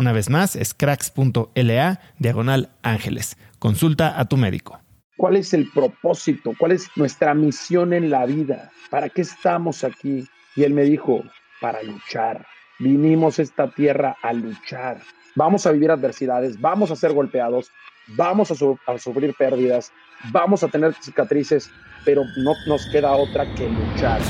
Una vez más, es cracks.la diagonal ángeles. Consulta a tu médico. ¿Cuál es el propósito? ¿Cuál es nuestra misión en la vida? ¿Para qué estamos aquí? Y él me dijo, para luchar. Vinimos a esta tierra a luchar. Vamos a vivir adversidades, vamos a ser golpeados, vamos a, a sufrir pérdidas, vamos a tener cicatrices, pero no nos queda otra que luchar.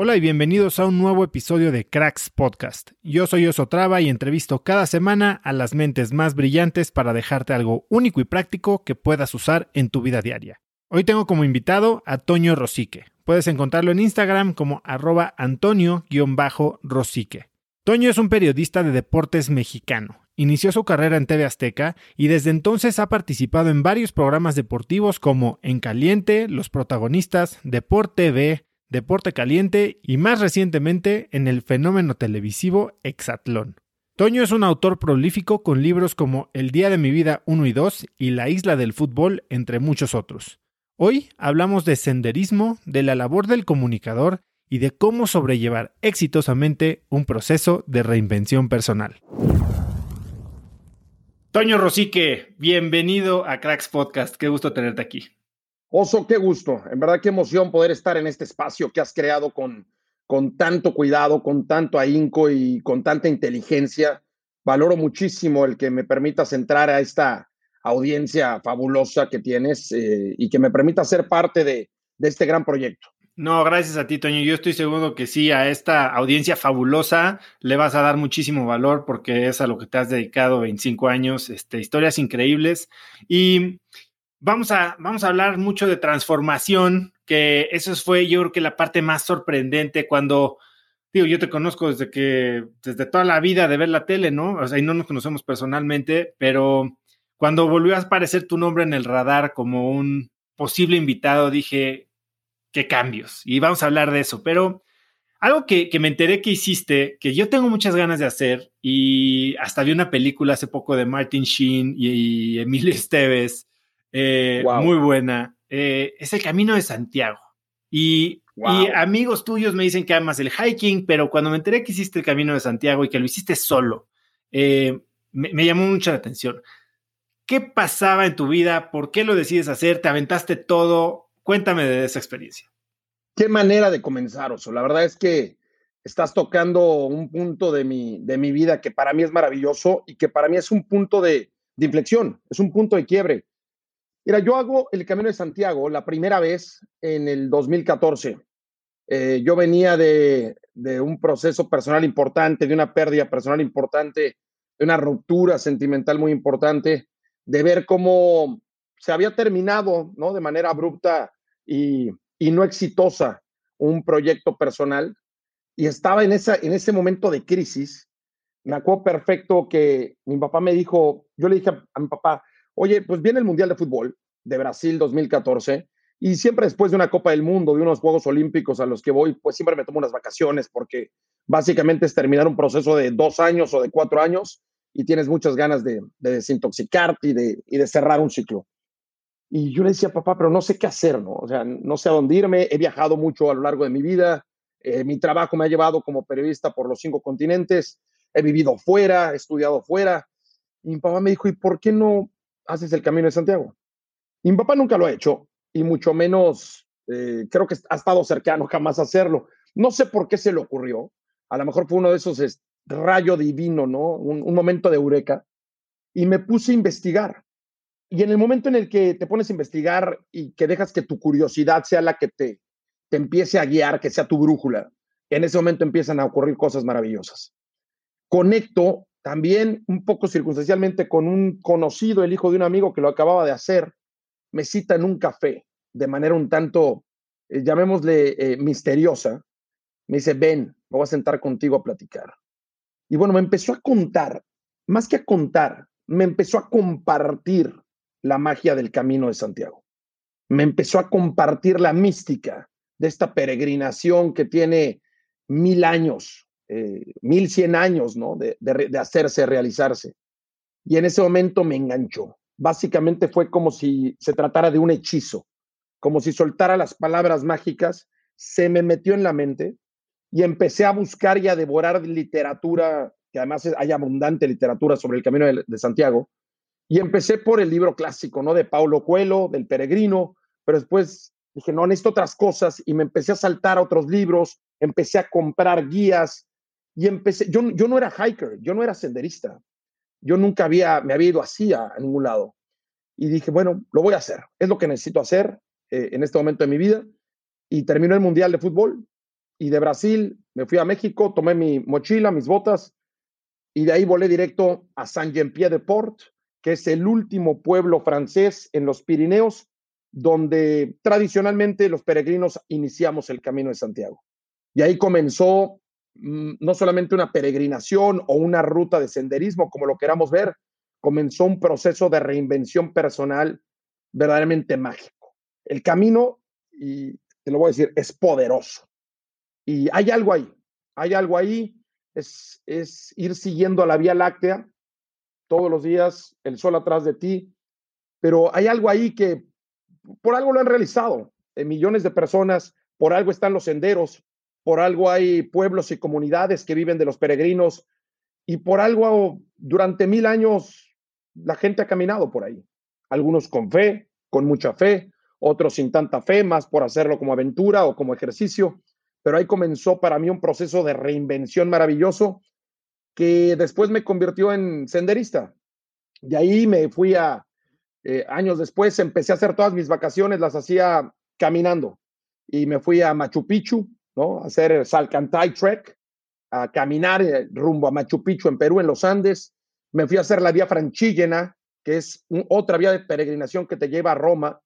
Hola y bienvenidos a un nuevo episodio de Cracks Podcast. Yo soy Osotrava y entrevisto cada semana a las mentes más brillantes para dejarte algo único y práctico que puedas usar en tu vida diaria. Hoy tengo como invitado a Toño Rosique. Puedes encontrarlo en Instagram como arroba Antonio-Rosique. Toño es un periodista de deportes mexicano. Inició su carrera en TV Azteca y desde entonces ha participado en varios programas deportivos como En Caliente, Los Protagonistas, Deporte TV, Deporte Caliente y más recientemente en el fenómeno televisivo Exatlón. Toño es un autor prolífico con libros como El Día de mi Vida 1 y 2 y La Isla del Fútbol, entre muchos otros. Hoy hablamos de senderismo, de la labor del comunicador y de cómo sobrellevar exitosamente un proceso de reinvención personal. Toño Rosique, bienvenido a Cracks Podcast. Qué gusto tenerte aquí. Oso, qué gusto, en verdad qué emoción poder estar en este espacio que has creado con, con tanto cuidado, con tanto ahínco y con tanta inteligencia. Valoro muchísimo el que me permitas entrar a esta audiencia fabulosa que tienes eh, y que me permita ser parte de, de este gran proyecto. No, gracias a ti, Toño. Yo estoy seguro que sí, a esta audiencia fabulosa le vas a dar muchísimo valor porque es a lo que te has dedicado 25 años, este, historias increíbles. Y Vamos a, vamos a hablar mucho de transformación, que eso fue yo creo que la parte más sorprendente cuando, digo, yo te conozco desde que, desde toda la vida de ver la tele, ¿no? O sea, y no nos conocemos personalmente, pero cuando volvió a aparecer tu nombre en el radar como un posible invitado, dije, qué cambios. Y vamos a hablar de eso, pero algo que, que, me enteré que hiciste, que yo tengo muchas ganas de hacer, y hasta vi una película hace poco de Martin Sheen y, y Emilio Esteves, eh, muy buena. Eh, es el Camino de Santiago. Y, amigos tuyos me dicen que amas el hiking, pero cuando me enteré que hiciste el Camino de Santiago y que lo hiciste solo, eh, me, llamó mucho la atención. ¿Qué pasaba en tu vida? ¿Por qué lo decides hacer? ¿Te aventaste todo? Cuéntame de esa experiencia. Qué manera de comenzar, Oso. La verdad es que estás tocando un punto de mi, de mi vida que para mí es maravilloso y que para mí es un punto de, de inflexión, es un punto de quiebre. Mira, yo hago el Camino de Santiago la primera vez en el 2014. Eh, yo venía de, de, un proceso personal importante, de una pérdida personal importante, de una ruptura sentimental muy importante, de ver cómo se había terminado ¿no? de manera abrupta y, y no exitosa un proyecto personal y estaba en, esa, en ese momento de crisis. Me acuerdo perfecto que mi papá me dijo, yo le dije a, mi papá, oye, pues viene el Mundial de Fútbol de Brasil 2014 y siempre después de una Copa del Mundo, de unos Juegos Olímpicos a los que voy, pues siempre me tomo unas vacaciones porque básicamente es terminar un proceso de dos años o de cuatro años y tienes muchas ganas de, de desintoxicarte y de, y de cerrar un ciclo. Y yo le decía, papá, pero no sé qué hacer, ¿no? O sea, no sé a dónde irme, he viajado mucho a lo largo de mi vida, eh, mi trabajo me ha llevado como periodista por los cinco continentes, he vivido fuera, he estudiado fuera. Y mi papá me dijo, ¿y por qué no haces el Camino de Santiago? Y mi papá nunca lo ha hecho, y mucho menos eh, creo que ha estado cercano jamás a hacerlo. No sé por qué se le ocurrió. A lo mejor fue uno de esos es, rayo divino, ¿no? Un, un momento de eureka. Y me puse a investigar. Y en el momento en el que te pones a investigar y que dejas que tu curiosidad sea la que te te empiece a guiar, que sea tu brújula, en ese momento empiezan a ocurrir cosas maravillosas. Conecto también un poco circunstancialmente con un conocido, el hijo de un amigo que lo acababa de hacer, me cita en un café de manera un tanto, eh, llamémosle, eh, misteriosa. Me dice, ven, me voy a sentar contigo a platicar. Y bueno, me empezó a contar, más que a contar, me empezó a compartir la magia del camino de Santiago. Me empezó a compartir la mística de esta peregrinación que tiene mil años, eh, mil cien años, ¿no? De, hacerse, realizarse. Y en ese momento me enganchó. Básicamente fue como si se tratara de un hechizo, como si soltara las palabras mágicas, se me metió en la mente y empecé a buscar y a devorar literatura, que además hay abundante literatura sobre el Camino de, de Santiago, y empecé por el libro clásico, ¿no? De Paulo Coelho, del Peregrino, pero después dije, no, necesito otras cosas y me empecé a saltar a otros libros, empecé a comprar guías y empecé, yo, yo no era hiker, yo no era senderista, yo nunca había, me había ido así a, ningún lado. Y dije, bueno, lo voy a hacer, es lo que necesito hacer eh, en este momento de mi vida. Y terminó el Mundial de Fútbol y de Brasil me fui a México, tomé mi mochila, mis botas y de ahí volé directo a Saint-Jean-Pied-de-Port, que es el último pueblo francés en los Pirineos donde tradicionalmente los peregrinos iniciamos el camino de Santiago. Y ahí comenzó no solamente una peregrinación o una ruta de senderismo, como lo queramos ver, comenzó un proceso de reinvención personal verdaderamente mágico. El camino, y te lo voy a decir, es poderoso. Y hay algo ahí, hay algo ahí, es, es ir siguiendo la Vía Láctea todos los días, el sol atrás de ti, pero hay algo ahí que por algo lo han realizado. Eh, millones de personas, por algo están los senderos, por algo hay pueblos y comunidades que viven de los peregrinos y por algo durante mil años la gente ha caminado por ahí. Algunos con fe, con mucha fe, otros sin tanta fe, más por hacerlo como aventura o como ejercicio. Pero ahí comenzó para mí un proceso de reinvención maravilloso que después me convirtió en senderista. De ahí me fui a, eh, años después empecé a hacer todas mis vacaciones, las hacía caminando y me fui a Machu Picchu, ¿no? Hacer el Salcantay Trek, a caminar eh, rumbo a Machu Picchu en Perú, en los Andes. Me fui a hacer la vía Franchígena, que es otra vía de peregrinación que te lleva a Roma,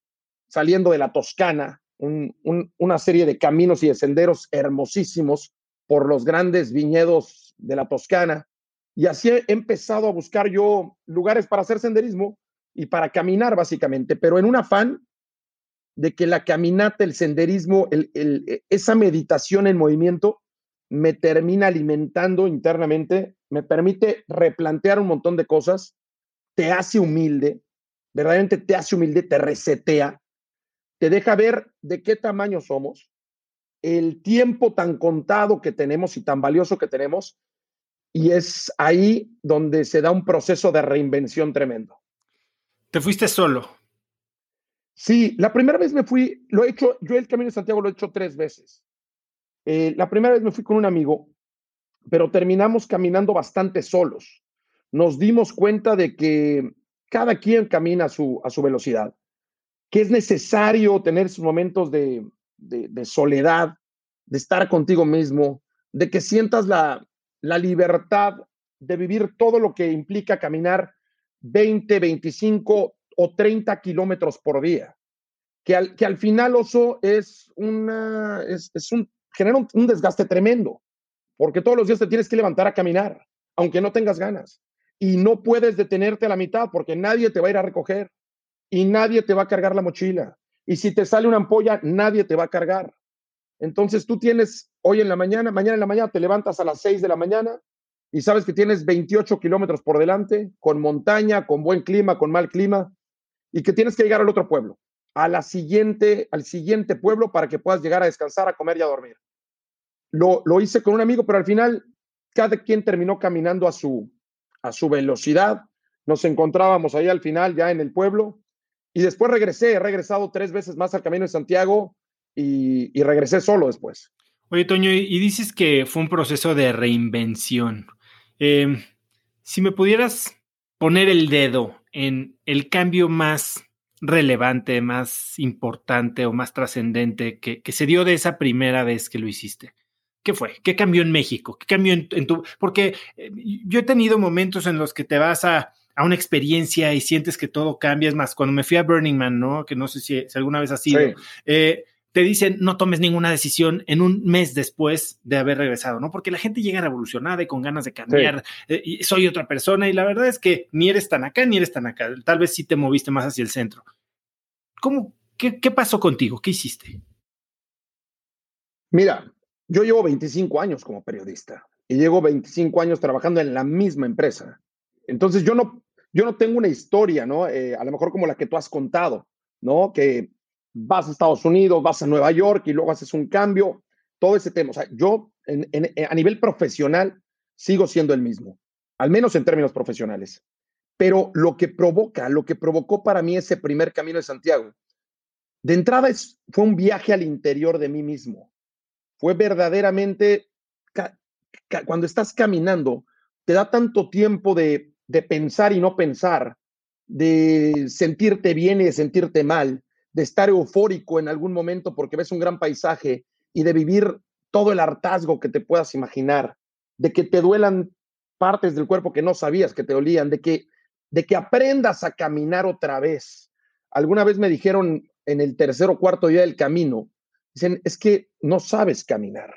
saliendo de la Toscana, una serie de caminos y de senderos hermosísimos por los grandes viñedos de la Toscana. Y así he empezado a buscar yo lugares para hacer senderismo y para caminar básicamente, pero en un afán de que la caminata, el senderismo, e, esa meditación en movimiento me termina alimentando internamente, me permite replantear un montón de cosas, te hace humilde, verdaderamente te hace humilde, te resetea, te deja ver de qué tamaño somos, el tiempo tan contado que tenemos y tan valioso que tenemos, y es ahí donde se da un proceso de reinvención tremendo. Te fuiste solo. Sí, la primera vez me fui, lo he hecho, yo el Camino de Santiago lo he hecho tres veces. Eh, la primera vez me fui con un amigo, pero terminamos caminando bastante solos. Nos dimos cuenta de que cada quien camina a su, a su velocidad, que es necesario tener esos momentos de, de, soledad, de estar contigo mismo, de que sientas la, la libertad de vivir todo lo que implica caminar 20, 25 o 30 kilómetros por día. Que al, que al final, oso, es una, es, es un, genera un, desgaste tremendo, porque todos los días te tienes que levantar a caminar, aunque no tengas ganas. Y no puedes detenerte a la mitad porque nadie te va a ir a recoger y nadie te va a cargar la mochila. Y si te sale una ampolla, nadie te va a cargar. Entonces tú tienes hoy en la mañana, mañana en la mañana te levantas a las 6 de la mañana y sabes que tienes 28 kilómetros por delante, con montaña, con buen clima, con mal clima, y que tienes que llegar al otro pueblo, a la siguiente, al siguiente pueblo para que puedas llegar a descansar, a comer y a dormir. Lo, lo hice con un amigo, pero al final cada quien terminó caminando a su, a su velocidad. Nos encontrábamos ahí al final, ya en el pueblo, y después regresé, he regresado tres veces más al Camino de Santiago y, y regresé solo después. Oye, Toño, y dices que fue un proceso de reinvención. Eh, si me pudieras poner el dedo en el cambio más relevante, más importante o más trascendente que, se dio de esa primera vez que lo hiciste? ¿Qué fue? ¿Qué cambió en México? ¿Qué cambió en, tu...? Porque eh, yo he tenido momentos en los que te vas a, una experiencia y sientes que todo cambia. Es más, cuando me fui a Burning Man, ¿no? Que no sé si, alguna vez ha sido. Eh, te dicen no tomes ninguna decisión en un mes después de haber regresado, ¿no? Porque la gente llega revolucionada y con ganas de cambiar, eh, y soy otra persona y la verdad es que ni eres tan acá ni eres tan acá, tal vez sí te moviste más hacia el centro. ¿Cómo, qué, qué pasó contigo? ¿Qué hiciste? Mira, yo llevo 25 años como periodista y llevo 25 años trabajando en la misma empresa. Entonces yo no, yo no tengo una historia, ¿no? Eh, a lo mejor como la que tú has contado, ¿no? Que vas a Estados Unidos, vas a Nueva York y luego haces un cambio, todo ese tema. O sea, yo a nivel profesional sigo siendo el mismo, al menos en términos profesionales. Pero lo que provoca, lo que provocó para mí ese primer camino de Santiago, de entrada es, fue un viaje al interior de mí mismo. Fue verdaderamente, cuando estás caminando, te da tanto tiempo de, de pensar y no pensar, de sentirte bien y de sentirte mal, de estar eufórico en algún momento porque ves un gran paisaje y de vivir todo el hartazgo que te puedas imaginar, de que te duelan partes del cuerpo que no sabías que te dolían, de que, de que aprendas a caminar otra vez. Alguna vez me dijeron en el tercer o cuarto día del camino, dicen, es que no sabes caminar,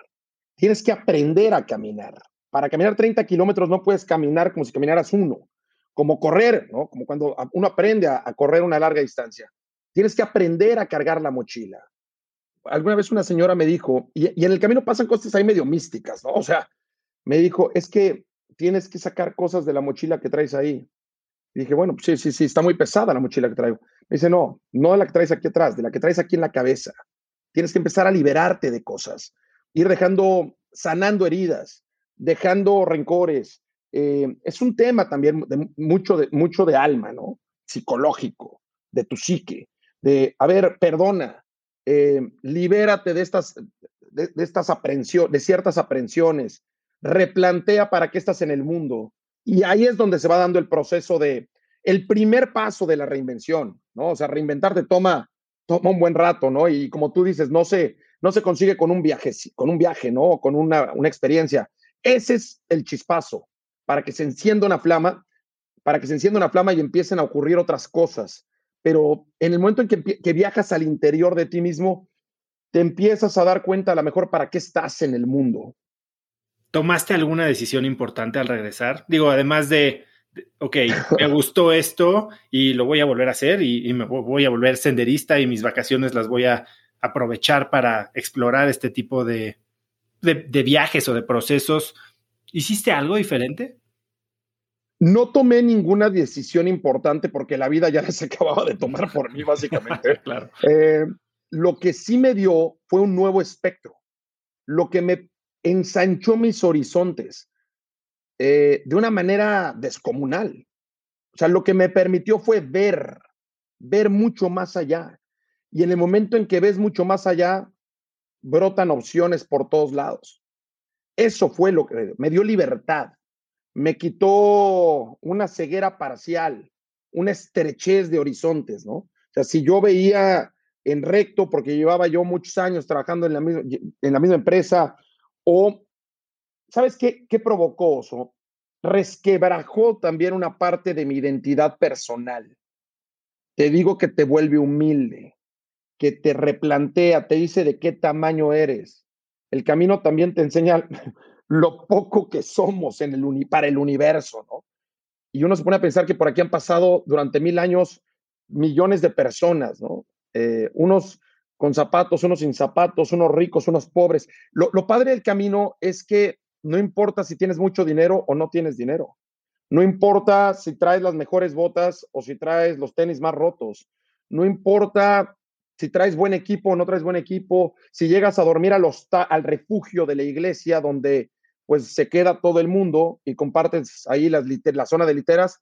tienes que aprender a caminar. Para caminar 30 kilómetros no puedes caminar como si caminaras uno, como correr, ¿no? Como cuando uno aprende a correr una larga distancia. Tienes que aprender a cargar la mochila. Alguna vez una señora me dijo, y, en el camino pasan cosas ahí medio místicas, ¿no? O sea, me dijo, es que tienes que sacar cosas de la mochila que traes ahí. Y dije, bueno, pues sí, sí, sí, está muy pesada la mochila que traigo. Me dice, no, no de la que traes aquí atrás, de la que traes aquí en la cabeza. Tienes que empezar a liberarte de cosas, ir dejando, sanando heridas, dejando rencores. Eh, es un tema también de mucho, de mucho de alma, ¿no? Psicológico, de tu psique de, a ver, perdona, eh, libérate de estas, de, estas aprensiones, de ciertas aprensiones, replantea para qué estás en el mundo. Y ahí es donde se va dando el proceso de, el primer paso de la reinvención, ¿no? O sea, reinventarte toma, toma un buen rato, ¿no? Y como tú dices, no se, no se consigue con un viaje, con un viaje, ¿no? Con una, una experiencia. Ese es el chispazo, para que se encienda una flama, para que se encienda una flama y empiecen a ocurrir otras cosas pero en el momento en que, viajas al interior de ti mismo, te empiezas a dar cuenta a lo mejor para qué estás en el mundo. ¿Tomaste alguna decisión importante al regresar? Digo, además de, ok, me gustó esto y lo voy a volver a hacer y, me voy a volver senderista y mis vacaciones las voy a aprovechar para explorar este tipo de, de viajes o de procesos. ¿Hiciste algo diferente? No tomé ninguna decisión importante porque la vida ya se acababa de tomar por mí, básicamente. claro. Eh, lo que sí me dio fue un nuevo espectro, lo que me ensanchó mis horizontes eh, de una manera descomunal. O sea, lo que me permitió fue ver, ver mucho más allá. Y en el momento en que ves mucho más allá, brotan opciones por todos lados. Eso fue lo que me dio libertad. Me quitó una ceguera parcial, una estrechez de horizontes, ¿no? O sea, si yo veía en recto, porque llevaba yo muchos años trabajando en la misma, empresa, o, ¿sabes qué, qué provocó eso? Resquebrajó también una parte de mi identidad personal. Te digo que te vuelve humilde, que te replantea, te dice de qué tamaño eres. El camino también te enseña lo poco que somos en el para el universo, ¿no? Y uno se pone a pensar que por aquí han pasado durante mil años millones de personas, ¿no? Eh, unos con zapatos, unos sin zapatos, unos ricos, unos pobres. Lo, padre del camino es que no importa si tienes mucho dinero o no tienes dinero. No importa si traes las mejores botas o si traes los tenis más rotos. No importa si traes buen equipo o no traes buen equipo, si llegas a dormir al, al refugio de la iglesia donde pues se queda todo el mundo y compartes ahí la zona de literas,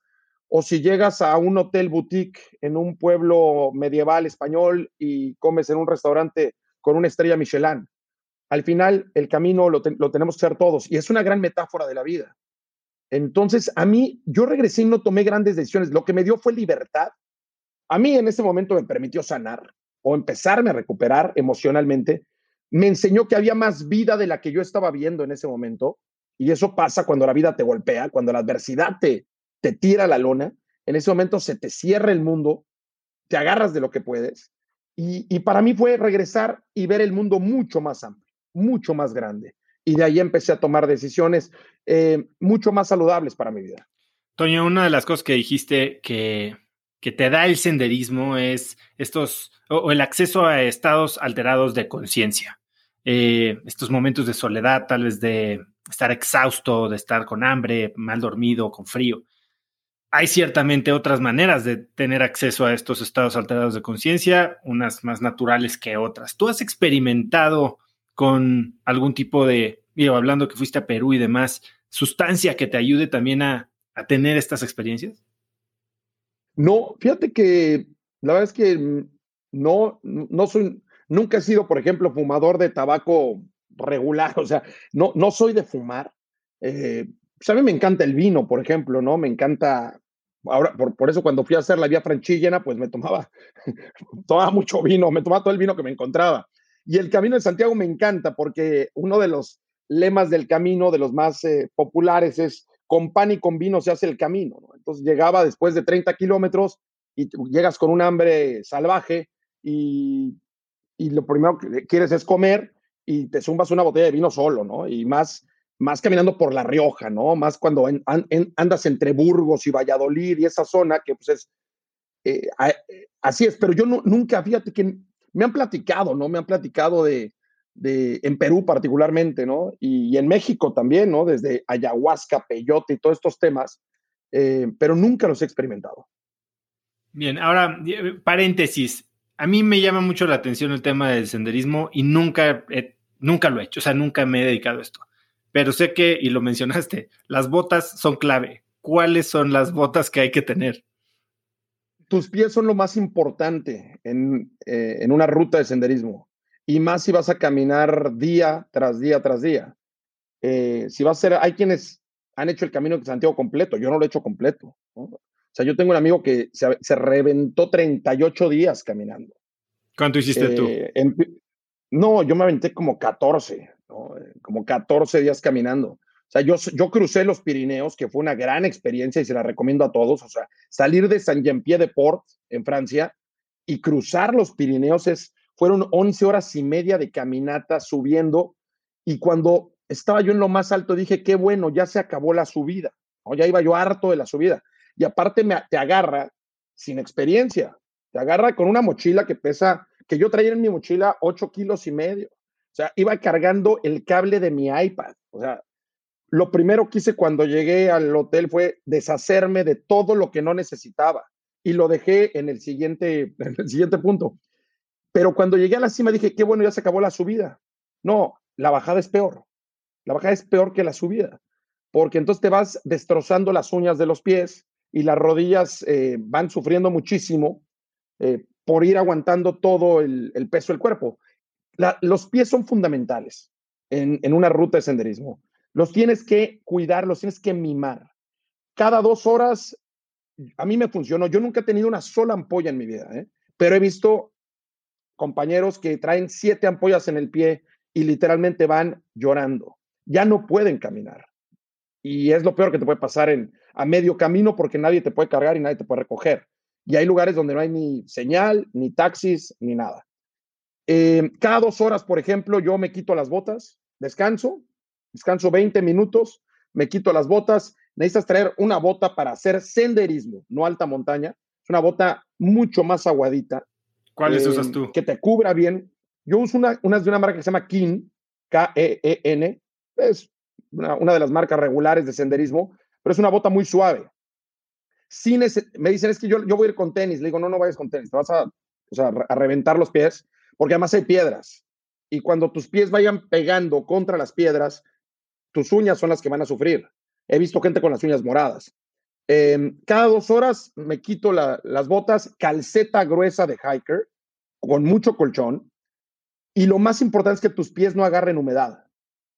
o si llegas a un hotel boutique en un pueblo medieval español y comes en un restaurante con una estrella Michelin. Al final, el camino lo, lo tenemos que hacer todos y es una gran metáfora de la vida. Entonces, a mí, yo regresé y no tomé grandes decisiones. Lo que me dio fue libertad. A mí en ese momento me permitió sanar o empezarme a recuperar emocionalmente. Me enseñó que había más vida de la que yo estaba viendo en ese momento. Y eso pasa cuando la vida te golpea, cuando la adversidad te, te tira la lona. En ese momento se te cierra el mundo, te agarras de lo que puedes. Y, y para mí fue regresar y ver el mundo mucho más amplio, mucho más grande y de ahí empecé a tomar decisiones eh, mucho más saludables para mi vida. Toño, una de las cosas que dijiste que, que te da el senderismo es estos, o, el acceso a estados alterados de conciencia. Eh, estos momentos de soledad, tal vez de estar exhausto, de estar con hambre, mal dormido, con frío. Hay ciertamente otras maneras de tener acceso a estos estados alterados de conciencia, unas más naturales que otras. ¿Tú has experimentado con algún tipo de, digo, hablando que fuiste a Perú y demás, sustancia que te ayude también a, tener estas experiencias? No, fíjate que la verdad es que no, no soy, nunca he sido, por ejemplo, fumador de tabaco regular, o sea, no, no soy de fumar. Eh, pues a mí me encanta el vino, por ejemplo, ¿no? Me encanta, ahora, por, por eso cuando fui a hacer la vía franchillena, pues me tomaba, tomaba mucho vino, me tomaba todo el vino que me encontraba. Y el Camino de Santiago me encanta porque uno de los lemas del camino, de los más eh, populares, es con pan y con vino se hace el camino. Entonces llegaba después de 30 kilómetros y llegas con un hambre salvaje y, y, lo primero que quieres es comer y te zumbas una botella de vino solo, ¿no? Y más, más caminando por La Rioja, ¿no? Más cuando andas entre Burgos y Valladolid y esa zona que pues es... Eh, así es, pero yo nunca, fíjate que me han platicado, ¿no? Me han platicado de, de en Perú particularmente, ¿no? Y, en México también, ¿no? Desde ayahuasca, peyote y todos estos temas, eh, pero nunca los he experimentado. Bien, ahora, eh, paréntesis. A mí me llama mucho la atención el tema del senderismo y nunca, nunca lo he hecho, o sea, nunca me he dedicado a esto. Pero sé que, y lo mencionaste, las botas son clave. ¿Cuáles son las botas que hay que tener? tus pies son lo más importante en, eh, en, una ruta de senderismo. Y más si vas a caminar día tras día tras día. Eh, si vas a ser, hay quienes han hecho el camino de Santiago completo, yo no lo he hecho completo. Sea, yo tengo un amigo que se, se reventó 38 días caminando. ¿Cuánto hiciste tú? Eh, no, yo me aventé como 14, como 14 días caminando. O sea, yo, yo crucé los Pirineos, que fue una gran experiencia y se la recomiendo a todos. O sea, salir de Saint-Jean-Pied-de-Port en Francia y cruzar los Pirineos es, fueron 11 horas y media de caminata subiendo. Y cuando estaba yo en lo más alto, dije, qué bueno, ya se acabó la subida. ¿no? Ya iba yo harto de la subida. Y aparte me, te agarra sin experiencia. Te agarra con una mochila que pesa, que yo traía en mi mochila 8 kilos y medio. O sea, iba cargando el cable de mi iPad. O sea, lo primero que hice cuando llegué al hotel fue deshacerme de todo lo que no necesitaba y lo dejé en el siguiente, en el siguiente punto. Pero cuando llegué a la cima dije, qué bueno, ya se acabó la subida. No, la bajada es peor. La bajada es peor que la subida, porque entonces te vas destrozando las uñas de los pies y las rodillas eh, van sufriendo muchísimo. Eh, por ir aguantando todo el, peso del cuerpo. los pies son fundamentales en, una ruta de senderismo. Los tienes que cuidar, los tienes que mimar. Cada dos horas, a mí me funcionó. Yo nunca he tenido una sola ampolla en mi vida, ¿eh? pero he visto compañeros que traen siete ampollas en el pie y literalmente van llorando. Ya no pueden caminar. Y es lo peor que te puede pasar en, a medio camino porque nadie te puede cargar y nadie te puede recoger. Y hay lugares donde no hay ni señal, ni taxis, ni nada. Eh, cada dos horas, por ejemplo, yo me quito las botas, descanso, descanso 20 minutos, me quito las botas. Necesitas traer una bota para hacer senderismo, no alta montaña. Es una bota mucho más aguadita. ¿Cuáles usas tú? Que te cubra bien. Yo uso una, unas de una marca que se llama Kin, K-E-E-N. Es una, de las marcas regulares de senderismo, pero es una bota muy suave. Sin me dicen, es que yo, yo voy a ir con tenis. Le digo, no, no vayas con tenis, te vas a, reventar los pies, porque además hay piedras. Y cuando tus pies vayan pegando contra las piedras, tus uñas son las que van a sufrir. He visto gente con las uñas moradas. Em, cada dos horas me quito las botas, calceta gruesa de hiker, con mucho colchón. Y lo más importante es que tus pies no agarren humedad,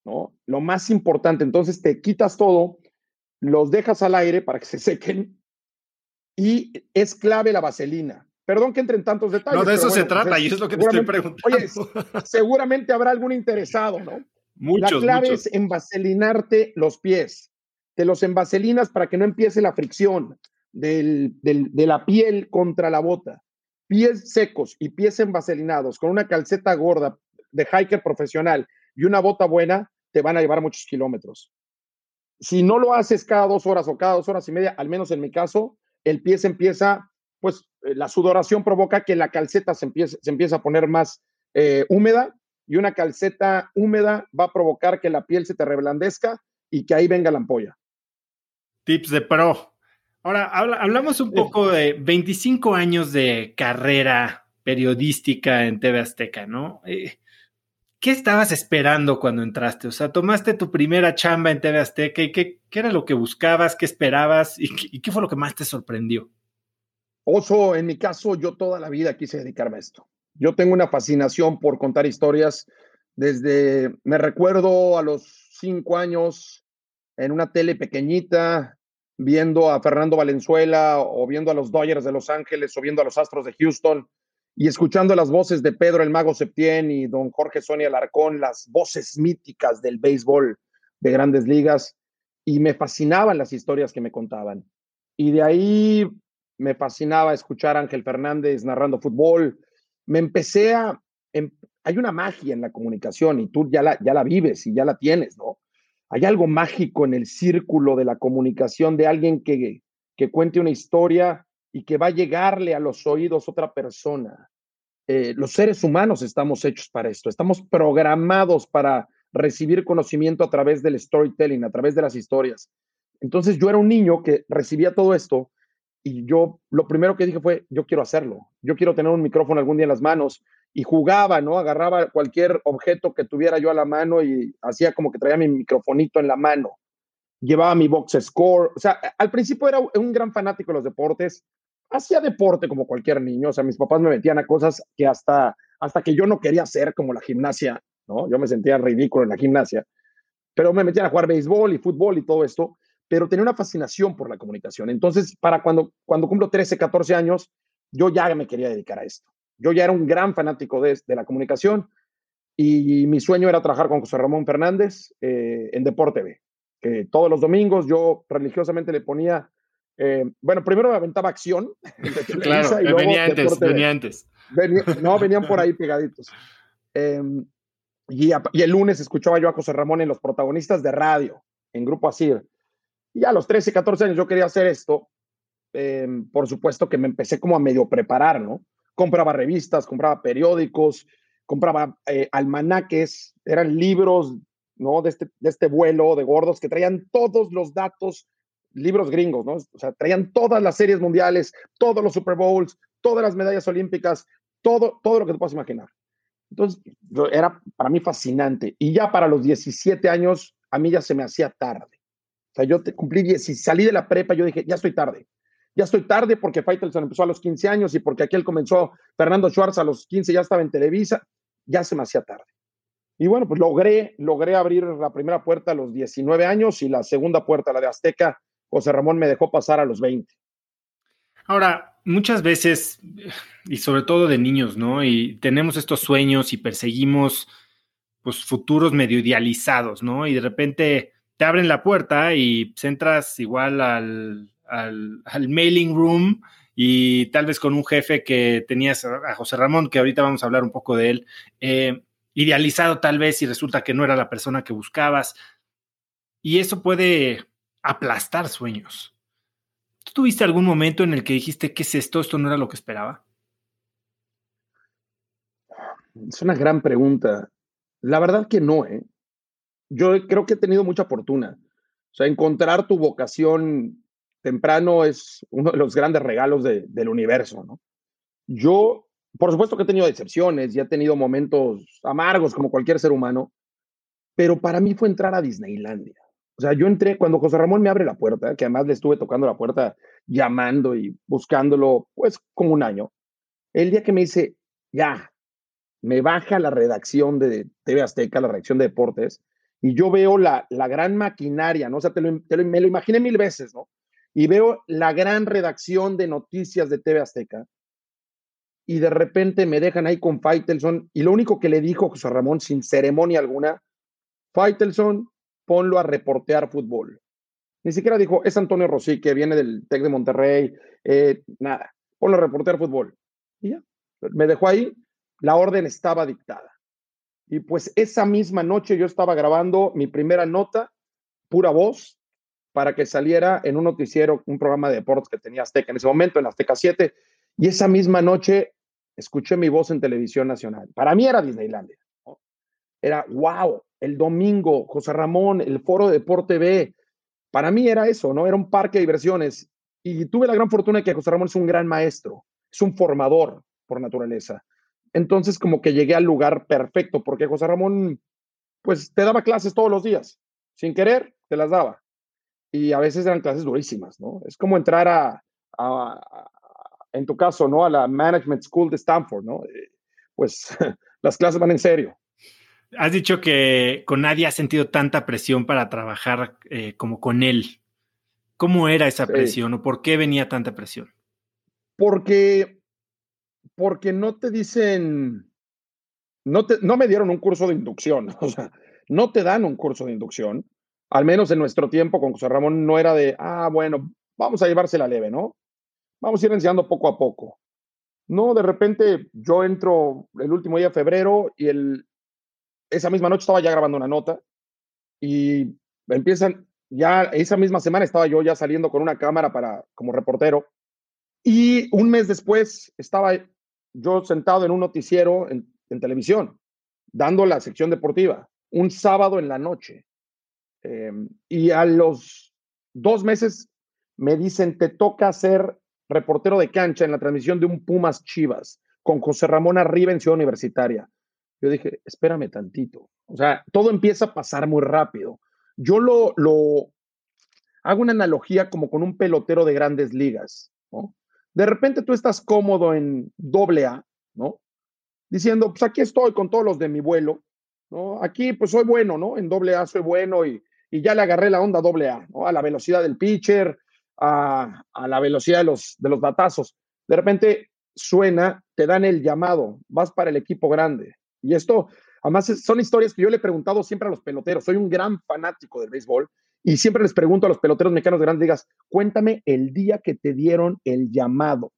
¿no? Lo más importante, entonces te quitas todo, los dejas al aire para que se sequen y es clave la vaselina. Perdón que entre en tantos detalles. No, de eso se pues, trata y es lo que te estoy preguntando. Oye, seguramente habrá algún interesado, ¿no? Muchos, la clave es envaselinarte los pies te los envaselinas para que no empiece la fricción de la piel contra la bota. Pies secos y pies envaselinados con una calceta gorda de hiker profesional y una bota buena, te van a llevar muchos kilómetros. Si no lo haces cada dos horas o cada dos horas y media, al menos en mi caso, el pie se empieza, pues eh, la sudoración provoca que la calceta se empiece, se empieza a poner más eh, húmeda y una calceta húmeda va a provocar que la piel se te reblandezca y que ahí venga la ampolla. Tips de pro. Ahora, hablamos un poco de 25 años de carrera periodística en TV Azteca, ¿no? Eh, ¿Qué estabas esperando cuando entraste? O sea, tomaste tu primera chamba en TV Azteca y qué, era lo que buscabas, qué esperabas y, qué fue lo que más te sorprendió. Oso, en mi caso, yo toda la vida quise dedicarme a esto. Yo tengo una fascinación por contar historias. Desde, me recuerdo a los cinco años en una tele pequeñita, viendo a Fernando Valenzuela o viendo a los Dodgers de Los Ángeles o viendo a los Astros de Houston y escuchando las voces de Pedro el Mago Septién y don Jorge Sonia Alarcón, las voces míticas del béisbol de grandes ligas y me fascinaban las historias que me contaban. Y de ahí me fascinaba escuchar a Ángel Fernández narrando fútbol. Me empecé a... Em, hay una magia en la comunicación y tú ya la, ya la vives y ya la tienes, ¿no? hay algo mágico en el círculo de la comunicación de alguien que, que cuente una historia y que va a llegarle a los oídos otra persona. Eh, los seres humanos estamos hechos para esto, estamos programados para recibir conocimiento a través del storytelling, a través de las historias. Entonces yo era un niño que recibía todo esto y yo lo primero que dije fue, yo quiero hacerlo, yo quiero tener un micrófono algún día en las manos y jugaba, ¿no? Agarraba cualquier objeto que tuviera yo a la mano y hacía como que traía mi microfonito en la mano. Llevaba mi box score. O sea, al principio era un gran fanático de los deportes. Hacía deporte como cualquier niño. O sea, mis papás me metían a cosas que hasta, hasta que yo no quería hacer, como la gimnasia, ¿no? Yo me sentía ridículo en la gimnasia. Pero me metían a jugar béisbol y fútbol y todo esto. Pero tenía una fascinación por la comunicación. Entonces, para cuando, cuando cumplo 13, 14 años, yo ya me quería dedicar a esto. Yo ya era un gran fanático de, la comunicación y mi sueño era trabajar con José Ramón Fernández eh, en Deporte B. Que todos los domingos yo religiosamente le ponía, eh, bueno, primero me aventaba acción. claro, y venía antes, venía antes. no, venían por ahí pegaditos. Em, y, el lunes escuchaba yo a José Ramón en los protagonistas de radio, en Grupo Asir. Y a los 13, 14 años yo quería hacer esto. Em, por supuesto que me empecé como a medio preparar, ¿no? compraba revistas, compraba periódicos, compraba eh, almanaques, eran libros, ¿no? De este, de este vuelo de gordos que traían todos los datos, libros gringos, ¿no? O sea, traían todas las series mundiales, todos los Super Bowls, todas las medallas olímpicas, todo, todo lo que te puedas imaginar. Entonces, era para mí fascinante. Y ya para los 17 años, a mí ya se me hacía tarde. O sea, yo te cumplí, si salí de la prepa, yo dije, ya estoy tarde. ya estoy tarde porque Faitelson empezó a los 15 años y porque aquel comenzó Fernando Schwartz a los 15 ya estaba en Televisa, ya se me hacía tarde. Y bueno, pues logré, logré abrir la primera puerta a los 19 años y la segunda puerta, la de Azteca, José Ramón me dejó pasar a los 20. Ahora, muchas veces, y sobre todo de niños, ¿no? Y tenemos estos sueños y perseguimos, pues, futuros medio idealizados, ¿no? Y de repente te abren la puerta y pues, entras igual al, al, mailing room y tal vez con un jefe que tenías a José Ramón, que ahorita vamos a hablar un poco de él, eh, idealizado tal vez y resulta que no era la persona que buscabas. Y eso puede aplastar sueños. ¿Tú tuviste algún momento en el que dijiste, ¿qué es esto? Esto no era lo que esperaba. Es una gran pregunta. La verdad que no, ¿eh? Yo creo que he tenido mucha fortuna. O sea, encontrar tu vocación temprano es uno de los grandes regalos del universo, ¿no? Yo, por supuesto que he tenido decepciones y he tenido momentos amargos como cualquier ser humano, pero para mí fue entrar a Disneylandia. O sea, yo entré cuando José Ramón me abre la puerta, que además le estuve tocando la puerta, llamando y buscándolo, pues como un año. El día que me dice, ya, me baja la redacción de TV Azteca, la redacción de deportes, y yo veo la, la gran maquinaria, ¿no? O sea, te me lo imaginé mil veces, ¿no? y veo la gran redacción de noticias de TV Azteca y de repente me dejan ahí con Faitelson y lo único que le dijo José Ramón sin ceremonia alguna, Faitelson, ponlo a reportear fútbol. Ni siquiera dijo, es Antonio Rossi, que viene del TEC de Monterrey, eh, nada, ponlo a reportear fútbol. Y ya, me dejó ahí, la orden estaba dictada. Y pues esa misma noche yo estaba grabando mi primera nota, pura voz, para que saliera en un noticiero, un programa de deportes que tenía Azteca en ese momento, en Azteca 7, y esa misma noche escuché mi voz en televisión nacional. Para mí era Disneylandia. Era, wow, el domingo, José Ramón, el foro de Deporte B. Para mí era eso, ¿no? Era un parque de diversiones. Y tuve la gran fortuna de que José Ramón es un gran maestro, es un formador por naturaleza. Entonces, como que llegué al lugar perfecto, porque José Ramón, pues te daba clases todos los días. Sin querer, te las daba y a veces eran clases durísimas, ¿no? Es como entrar a, en tu caso, ¿no? A la Management School de Stanford, ¿no? Eh, pues las clases van en serio. Has dicho que con nadie has sentido tanta presión para trabajar eh, como con él. ¿Cómo era esa presión o por qué venía tanta presión? Porque, porque no te dicen, no, te, no me dieron un curso de inducción, o sea, no te dan un curso de inducción al menos en nuestro tiempo con José Ramón, no era de, ah, bueno, vamos a llevársela leve, ¿no? Vamos a ir enseñando poco a poco. No, de repente yo entro el último día de febrero y el, esa misma noche estaba ya grabando una nota y empiezan, ya esa misma semana estaba yo ya saliendo con una cámara para como reportero y un mes después estaba yo sentado en un noticiero en, televisión dando la sección deportiva, un sábado en la noche. Em, y a los dos meses me dicen, te toca ser reportero de cancha en la transmisión de un Pumas Chivas con José Ramón arriba en Ciudad Universitaria. Yo dije, espérame tantito. O sea, todo empieza a pasar muy rápido. Yo lo, hago una analogía como con un pelotero de grandes ligas, ¿no? De repente tú estás cómodo en doble A, ¿no? Diciendo, pues aquí estoy con todos los de mi vuelo, ¿no? Aquí pues soy bueno, ¿no? En doble A soy bueno y, y ya le agarré la onda doble A, ¿no? A la velocidad del pitcher, a, la velocidad de los, de los batazos. De repente suena, te dan el llamado, vas para el equipo grande. Y esto, además, son historias que yo le he preguntado siempre a los peloteros. Soy un gran fanático del béisbol y siempre les pregunto a los peloteros mexicanos de grandes ligas, cuéntame el día que te dieron el llamado,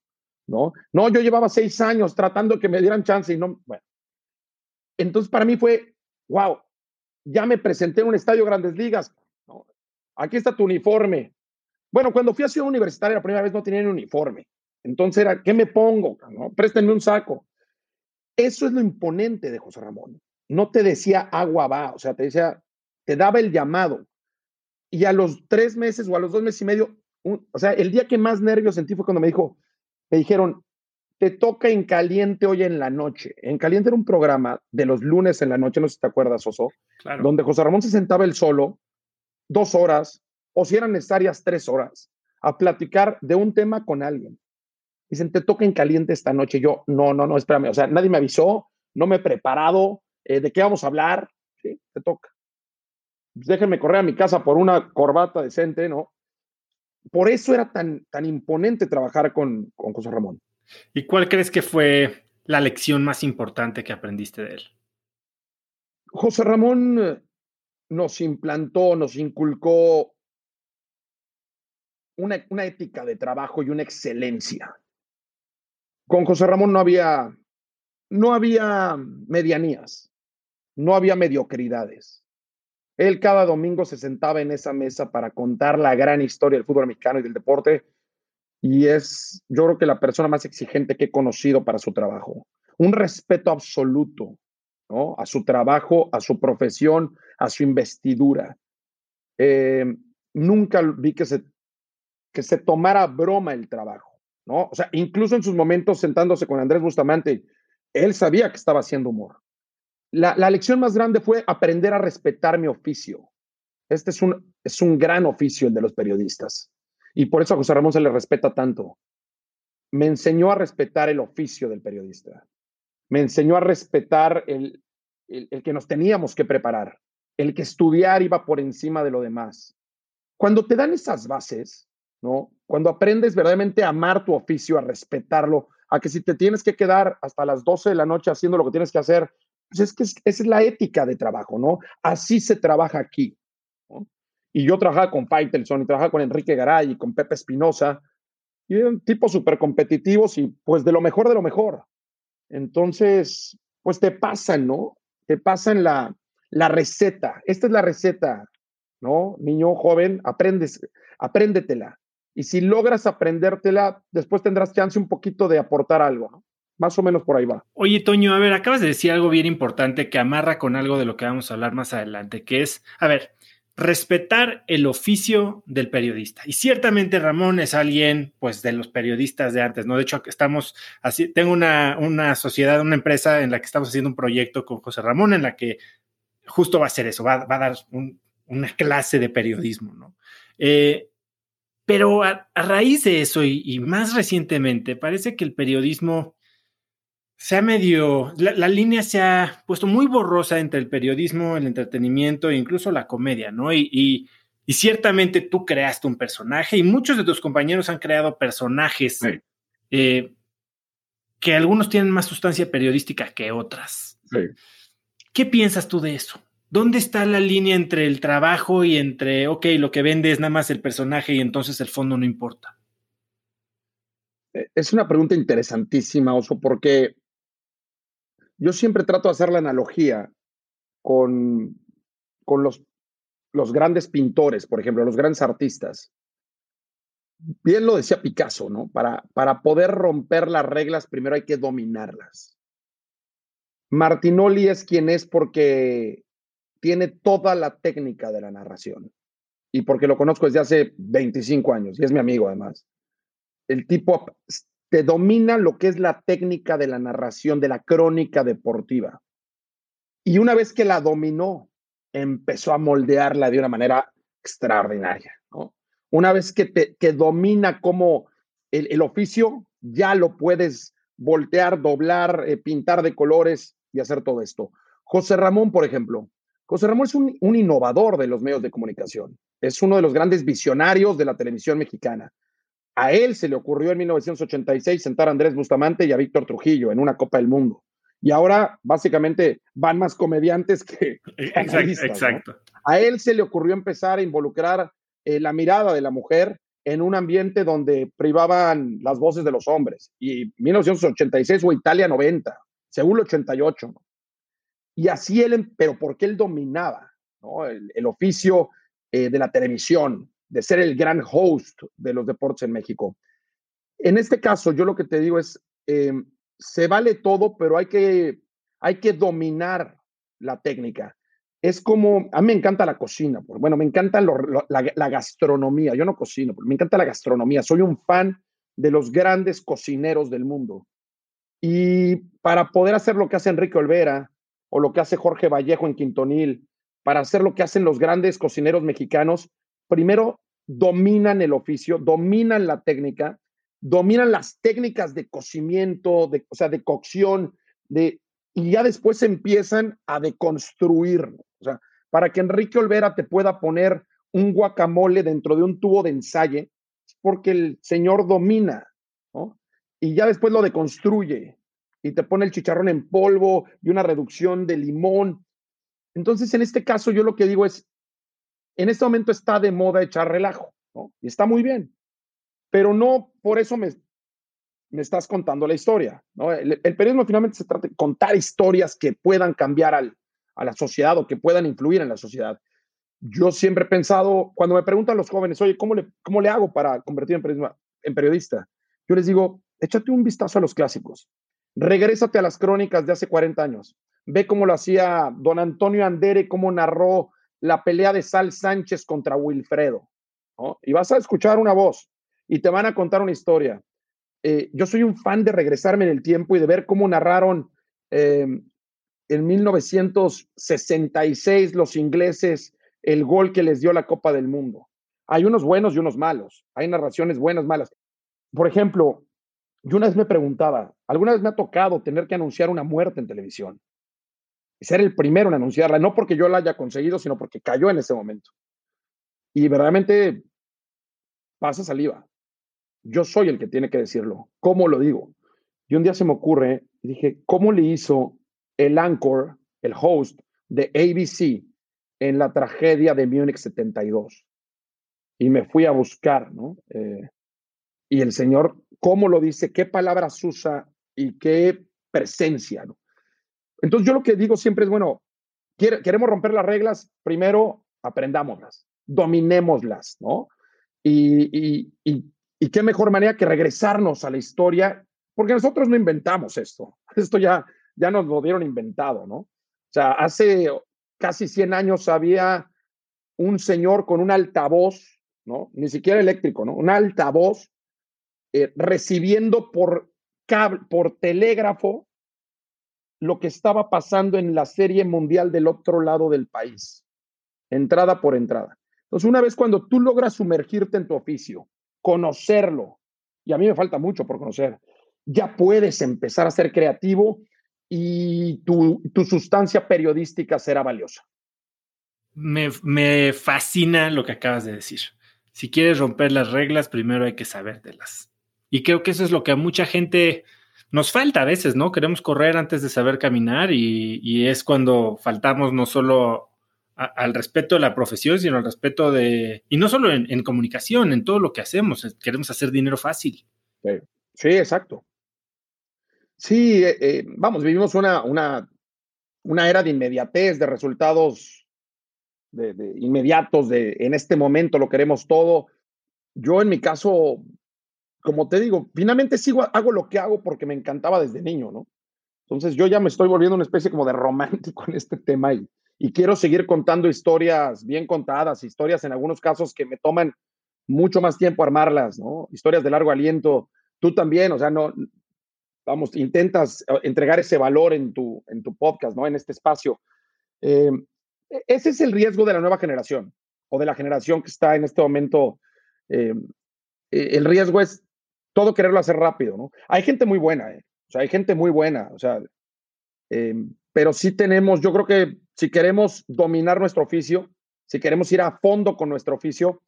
¿no? No, yo llevaba seis años tratando de que me dieran chance y no, bueno. Entonces, para mí fue, wow, ya me presenté en un estadio Grandes Ligas. Aquí está tu uniforme. Bueno, cuando fui a Ciudad Universitaria la primera vez no tenía uniforme. Entonces era, ¿qué me pongo? ¿No? Préstenme un saco. Eso es lo imponente de José Ramón. No te decía agua va, o sea, te decía, te daba el llamado. Y a los tres meses o a los dos meses y medio, o sea, el día que más nervios sentí fue cuando me dijo, me dijeron, te toca en caliente hoy en la noche. En caliente era un programa de los lunes en la noche, no sé si te acuerdas, Oso, donde José Ramón se sentaba él solo, dos horas, o si eran necesarias, tres horas, a platicar de un tema con alguien. Dicen, te toca en caliente esta noche. Yo, no, no, no, espérame. O sea, nadie me avisó, no me he preparado. Eh, ¿De qué vamos a hablar? Sí, te toca. Pues déjenme correr a mi casa por una corbata decente, ¿no? Por eso era tan, tan imponente trabajar con, con José Ramón. ¿Y cuál crees que fue la lección más importante que aprendiste de él? José Ramón eh, nos implantó, nos inculcó una, una, ética de trabajo y una excelencia. Con José Ramón no había, no había medianías, no había mediocridades. Él cada domingo se sentaba en esa mesa para contar la gran historia del fútbol mexicano y del deporte y es, yo creo que la persona más exigente que he conocido para su trabajo. Un respeto absoluto ¿no? a su trabajo, a su profesión, a su investidura. Eh, nunca vi que se, que se tomara broma el trabajo, O sea, incluso en sus momentos sentándose con Andrés Bustamante, él sabía que estaba haciendo humor. La, la lección más grande fue aprender a respetar mi oficio. Este es un, es un gran oficio el de los periodistas. Y por eso a José Ramón se le respeta tanto. Me enseñó a respetar el oficio del periodista. Me enseñó a respetar el, el, que nos teníamos que preparar, el que estudiar iba por encima de lo demás. Cuando te dan esas bases, ¿no? Cuando aprendes verdaderamente a amar tu oficio, a respetarlo, a que si te tienes que quedar hasta las 12 de la noche haciendo lo que tienes que hacer, pues es que esa es la ética de trabajo, ¿no? Así se trabaja aquí. Y yo trabajaba con Faitelson y trabajaba con Enrique Garay y con Pepe Espinosa. Y eran tipos súper competitivos y pues de lo mejor de lo mejor. Entonces, pues te pasan, ¿no? Te pasan la, la receta. Esta es la receta, ¿no? Niño joven, aprendes, apréndetela. Y si logras aprendértela, después tendrás chance un poquito de aportar algo, ¿no? Más o menos por ahí va. Oye, Toño, a ver, acabas de decir algo bien importante que amarra con algo de lo que vamos a hablar más adelante, que es, a ver, respetar el oficio del periodista. Y ciertamente Ramón es alguien, pues, de los periodistas de antes, ¿no? De hecho, estamos así, tengo una, una sociedad, una empresa en la que estamos haciendo un proyecto con José Ramón en la que justo va a ser eso, va, va a dar una clase de periodismo, ¿no? Eh, pero a, raíz de eso y, y más recientemente, parece que el periodismo se ha medio, la, línea se ha puesto muy borrosa entre el periodismo, el entretenimiento e incluso la comedia, ¿no? Y, y, ciertamente tú creaste un personaje y muchos de tus compañeros han creado personajes eh, que algunos tienen más sustancia periodística que otras. Sí. ¿Qué piensas tú de eso? ¿Dónde está la línea entre el trabajo y entre, ok, lo que vende es nada más el personaje y entonces el fondo no importa? Eh, es una pregunta interesantísima, Oso, porque yo siempre trato de hacer la analogía con, con los, los grandes pintores, por ejemplo, los grandes artistas. Bien lo decía Picasso, ¿no? Para, para poder romper las reglas, primero hay que dominarlas. Martinoli es quien es porque tiene toda la técnica de la narración y porque lo conozco desde hace 25 años y es mi amigo además. El tipo te domina lo que es la técnica de la narración, de la crónica deportiva. Y una vez que la dominó, empezó a moldearla de una manera extraordinaria. Una vez que, te, que domina como el, oficio, ya lo puedes voltear, doblar, eh, pintar de colores y hacer todo esto. José Ramón, por ejemplo. José Ramón es un, un innovador de los medios de comunicación. Es uno de los grandes visionarios de la televisión mexicana. A él se le ocurrió en 1986 sentar a Andrés Bustamante y a Víctor Trujillo en una Copa del Mundo. Y ahora básicamente van más comediantes que... Exacto. exacto. A él se le ocurrió empezar a involucrar eh, la mirada de la mujer en un ambiente donde privaban las voces de los hombres. Y 1986 o Italia 90, según el 88. Y así él, em, pero porque él dominaba el, oficio eh, de la televisión, de ser el gran host de los deportes en México. En este caso, yo lo que te digo es, eh, se vale todo, pero hay que, hay que dominar la técnica. Es como, a mí me encanta la cocina, bueno, me encanta la, gastronomía, yo no cocino, pero me encanta la gastronomía, soy un fan de los grandes cocineros del mundo. Y para poder hacer lo que hace Enrique Olvera o lo que hace Jorge Vallejo en Quintonil, para hacer lo que hacen los grandes cocineros mexicanos, primero dominan el oficio, dominan la técnica, dominan las técnicas de cocimiento, de, o sea, de cocción, de, y ya después empiezan a deconstruir. O sea, para que Enrique Olvera te pueda poner un guacamole dentro de un tubo de ensayo, es porque el señor domina, ¿no? Y ya después lo deconstruye y te pone el chicharrón en polvo y una reducción de limón. Entonces, en este caso, yo lo que digo es, en este momento está de moda echar relajo, ¿no? Y está muy bien, pero no por eso me, me estás contando la historia, ¿no? El, periodismo finalmente se trata de contar historias que puedan cambiar al, a la sociedad o que puedan influir en la sociedad. Yo siempre he pensado, cuando me preguntan los jóvenes, oye, ¿cómo le, cómo le hago para convertirme en, en periodista? Yo les digo, échate un vistazo a los clásicos, regrésate a las crónicas de hace 40 años, ve cómo lo hacía don Antonio Andere, cómo narró la pelea de Sal Sánchez contra Wilfredo. Y vas a escuchar una voz y te van a contar una historia. Eh, yo soy un fan de regresarme en el tiempo y de ver cómo narraron eh, en 1966 los ingleses el gol que les dio la Copa del Mundo. Hay unos buenos y unos malos. Hay narraciones buenas, malas. Por ejemplo, yo una vez me preguntaba, alguna vez me ha tocado tener que anunciar una muerte en televisión y ser el primero en anunciarla, no porque yo la haya conseguido, sino porque cayó en ese momento. Y verdaderamente pasa saliva. Yo soy el que tiene que decirlo. ¿Cómo lo digo? Y un día se me ocurre dije, ¿cómo le hizo el anchor, el host de ABC en la tragedia de Múnich 72? Y me fui a buscar, ¿no? Eh, y el Señor, ¿cómo lo dice? ¿Qué palabras usa? Y qué presencia, ¿no? Entonces yo lo que digo siempre es, bueno, queremos romper las reglas, primero aprendámoslas, dominémoslas, ¿no? Y, y, y, qué mejor manera que regresarnos a la historia, porque nosotros no inventamos esto, esto ya, ya nos lo dieron inventado, ¿no? O sea, hace casi 100 años había un señor con un altavoz, ¿no? Ni siquiera eléctrico, ¿no? Un altavoz eh, recibiendo por, cable, por telégrafo lo que estaba pasando en la serie mundial del otro lado del país, entrada por entrada. Entonces, una vez cuando tú logras sumergirte en tu oficio, conocerlo, y a mí me falta mucho por conocer, ya puedes empezar a ser creativo y tu, tu sustancia periodística será valiosa. Me, me, fascina lo que acabas de decir. Si quieres romper las reglas, primero hay que sabértelas. Y creo que eso es lo que a mucha gente nos falta a veces, ¿no? Queremos correr antes de saber caminar y, es cuando faltamos no solo al respeto de la profesión, sino al respeto de, y no solo en, comunicación, en todo lo que hacemos, queremos hacer dinero fácil. Sí, exacto. Sí, eh, eh, vamos, vivimos una, una, una, era de inmediatez, de resultados de, de inmediatos, de en este momento lo queremos todo. Yo en mi caso como te digo, finalmente sigo, hago lo que hago porque me encantaba desde niño, ¿no? Entonces yo ya me estoy volviendo una especie como de romántico en este tema y, y quiero seguir contando historias bien contadas, historias en algunos casos que me toman mucho más tiempo armarlas, ¿no? Historias de largo aliento. Tú también, o sea, no, vamos, intentas eh, entregar ese valor en tu, en tu podcast, ¿no? En este espacio. Eh, e-, ese es el riesgo de la nueva generación o de la generación que está en este momento. Eh, el riesgo es todo quererlo hacer rápido, ¿no? Hay gente muy buena, ¿eh? O sea, hay gente muy buena, o sea, eh, pero sí tenemos, yo creo que si queremos dominar nuestro oficio, si queremos ir a fondo con nuestro oficio,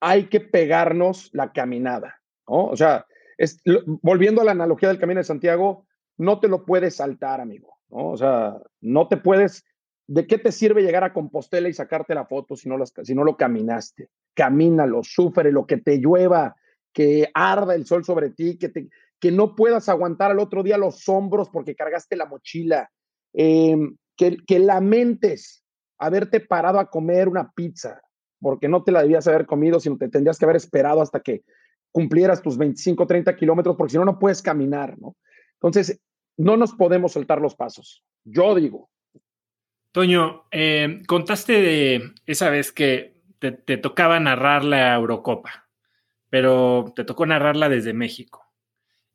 hay que pegarnos la caminada, ¿no? O sea, es, volviendo a la analogía del Camino de Santiago, no te lo puedes saltar, amigo, ¿no? O sea, no te puedes, ¿de qué te sirve llegar a Compostela y sacarte la foto si no, las, si no lo caminaste? Camínalo, sufre lo que te llueva, que arda el sol sobre ti, que, que no puedas aguantar al otro día los hombros porque cargaste la mochila, em, que, que lamentes haberte parado a comer una pizza porque no te la debías haber comido, sino te tendrías que haber esperado hasta que cumplieras tus 25, 30 kilómetros, porque si no, no puedes caminar, ¿no? Entonces, no nos podemos soltar los pasos. Yo digo. Toño, eh, contaste de esa vez que te, te, tocaba narrar la Eurocopa pero te tocó narrarla desde México.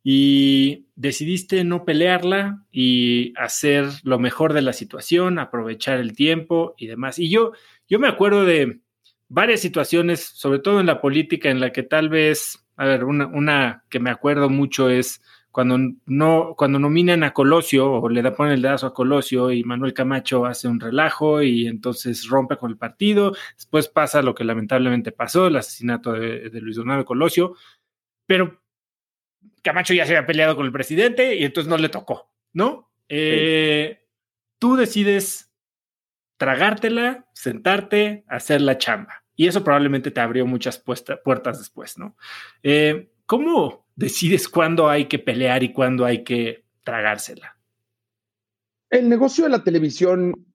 Y decidiste no pelearla y hacer lo mejor de la situación, aprovechar el tiempo y demás. Y yo, yo me acuerdo de, varias situaciones, sobre todo en la política, en la que tal vez, a ver, una, una que me acuerdo mucho es cuando no, cuando nominan a Colosio o le da ponen el dedazo a Colosio y Manuel Camacho hace un relajo y entonces rompe con el partido. Después pasa lo que lamentablemente pasó, el asesinato de, Luis Donaldo Colosio, pero Camacho ya se había peleado con el presidente y entonces no le tocó, ¿no? Eh, tú decides tragártela, sentarte, hacer la chamba. Y eso probablemente te abrió muchas puertas después, ¿no? Eh, ¿Cómo decides cuándo hay que pelear y cuándo hay que tragársela? El negocio de la televisión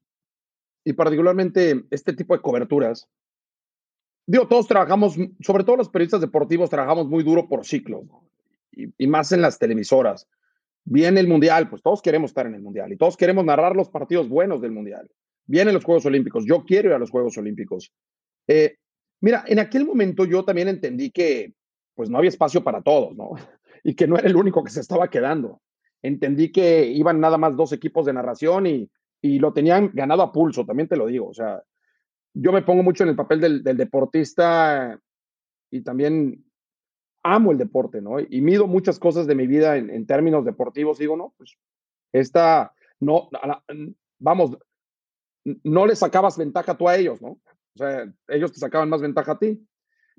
y particularmente este tipo de coberturas, digo, todos trabajamos, sobre todo los periodistas deportivos, trabajamos muy duro por ciclos y, más en las televisoras. Viene el Mundial, pues todos queremos estar en el Mundial y todos queremos narrar los partidos buenos del Mundial. Vienen los Juegos Olímpicos, yo quiero ir a los Juegos Olímpicos. Eh, mira, en aquel momento yo también entendí que pues no había espacio para todos, ¿no? Y que no era el único que se estaba quedando. Entendí que iban nada más dos equipos de narración y, y lo tenían ganado a pulso, también te lo digo. O sea, yo me pongo mucho en el papel del, del deportista y también amo el deporte, ¿no? Y mido muchas cosas de mi vida en, términos deportivos. Digo, no, pues esta, no, vamos, no les sacabas ventaja tú a ellos, ¿no? O sea, ellos te sacaban más ventaja a ti.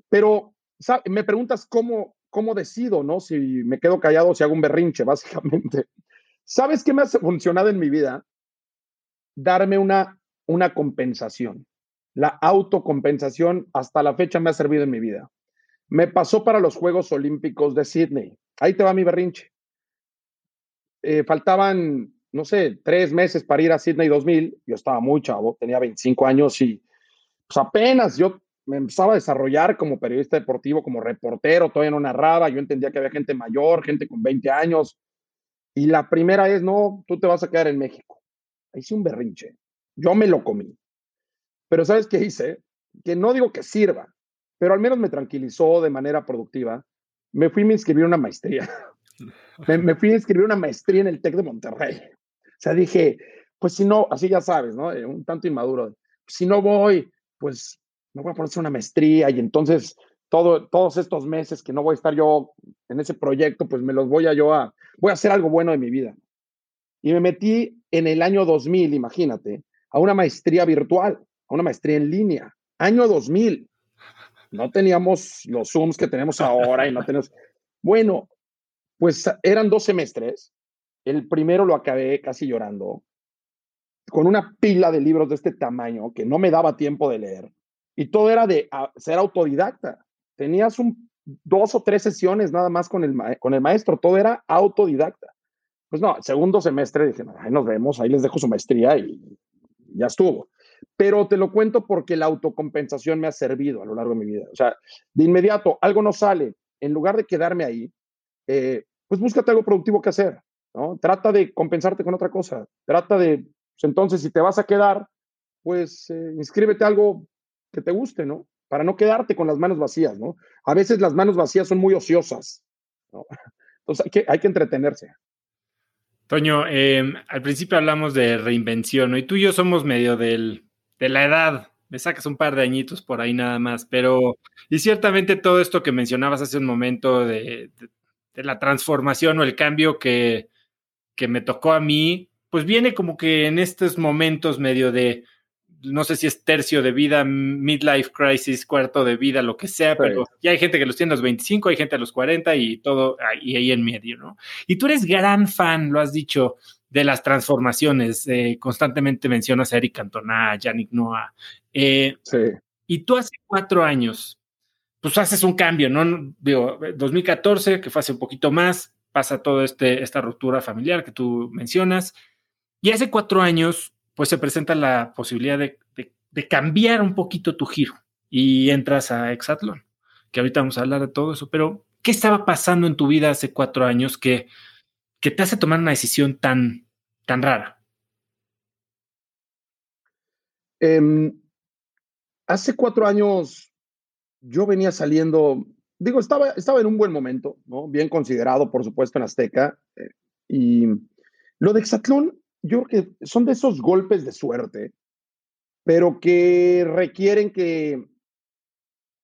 Pero me preguntas cómo, cómo decido, ¿no? Si me quedo callado o si hago un berrinche, básicamente. ¿Sabes qué me ha funcionado en mi vida? Darme una, una compensación. La autocompensación hasta la fecha me ha servido en mi vida. Me pasó para los Juegos Olímpicos de Sydney. Ahí te va mi berrinche. Eh, faltaban, no sé, tres meses para ir a Sydney 2000. Yo estaba muy chavo, tenía 25 años y pues apenas yo me empezaba a desarrollar como periodista deportivo, como reportero, todavía no narraba, yo entendía que había gente mayor, gente con 20 años, y la primera es, no, tú te vas a quedar en México. Hice un berrinche, yo me lo comí. Pero ¿sabes qué hice? Que no digo que sirva, pero al menos me tranquilizó de manera productiva. Me fui a inscribir una maestría. me, me, fui a inscribir una maestría en el TEC de Monterrey. O sea, dije, pues si no, así ya sabes, ¿no? Eh, un tanto inmaduro. Si no voy, pues me voy a poner una maestría y entonces todo, todos estos meses que no voy a estar yo en ese proyecto, pues me los voy a yo a, voy a hacer algo bueno de mi vida. Y me metí en el año 2000, imagínate, a una maestría virtual, a una maestría en línea, año 2000. No teníamos los Zooms que tenemos ahora y no tenemos... Bueno, pues eran dos semestres. El primero lo acabé casi llorando, con una pila de libros de este tamaño que no me daba tiempo de leer. Y todo era de ser autodidacta. Tenías un, dos o tres sesiones nada más con el, con el maestro, todo era autodidacta. Pues no, segundo semestre dije, ahí nos vemos, ahí les dejo su maestría y ya estuvo. Pero te lo cuento porque la autocompensación me ha servido a lo largo de mi vida. O sea, de inmediato, algo no sale, en lugar de quedarme ahí, eh, pues búscate algo productivo que hacer, ¿no? Trata de compensarte con otra cosa. Trata de, pues entonces, si te vas a quedar, pues eh, inscríbete algo que te guste, ¿no? Para no quedarte con las manos vacías, ¿no? A veces las manos vacías son muy ociosas, ¿no? Entonces hay que, hay que entretenerse. Toño, em, al principio hablamos de reinvención, ¿no? Y tú y yo somos medio del, de la edad. Me sacas un par de añitos por ahí nada más, pero y ciertamente todo esto que mencionabas hace un momento de, de la transformación o el cambio que, que me tocó a mí, pues viene como que en estos momentos medio de, no sé si es tercio de vida, midlife crisis, cuarto de vida, lo que sea, pero ya hay gente que los tiene a los 25, hay gente a los 40 y todo y ahí en medio, ¿no? Y tú eres gran fan, lo has dicho, de las transformaciones. Eh, constantemente mencionas a Eric Cantona, a Yannick Noah. Eh, sí. Y tú hace cuatro años, pues haces un cambio, ¿no? Digo, 2014, que fue hace un poquito más, pasa toda este, esta ruptura familiar que tú mencionas. Y hace cuatro años pues se presenta la posibilidad de, cambiar un poquito tu giro y entras a Exatlón, que ahorita vamos a hablar de todo eso, pero ¿qué estaba pasando en tu vida hace cuatro años que, te hace tomar una decisión tan, tan rara? Em, hace cuatro años yo venía saliendo, digo, estaba, en un buen momento, bien considerado, por supuesto, en Azteca. Eh, y lo de Exatlón yo creo que son de esos golpes de suerte, pero que requieren que,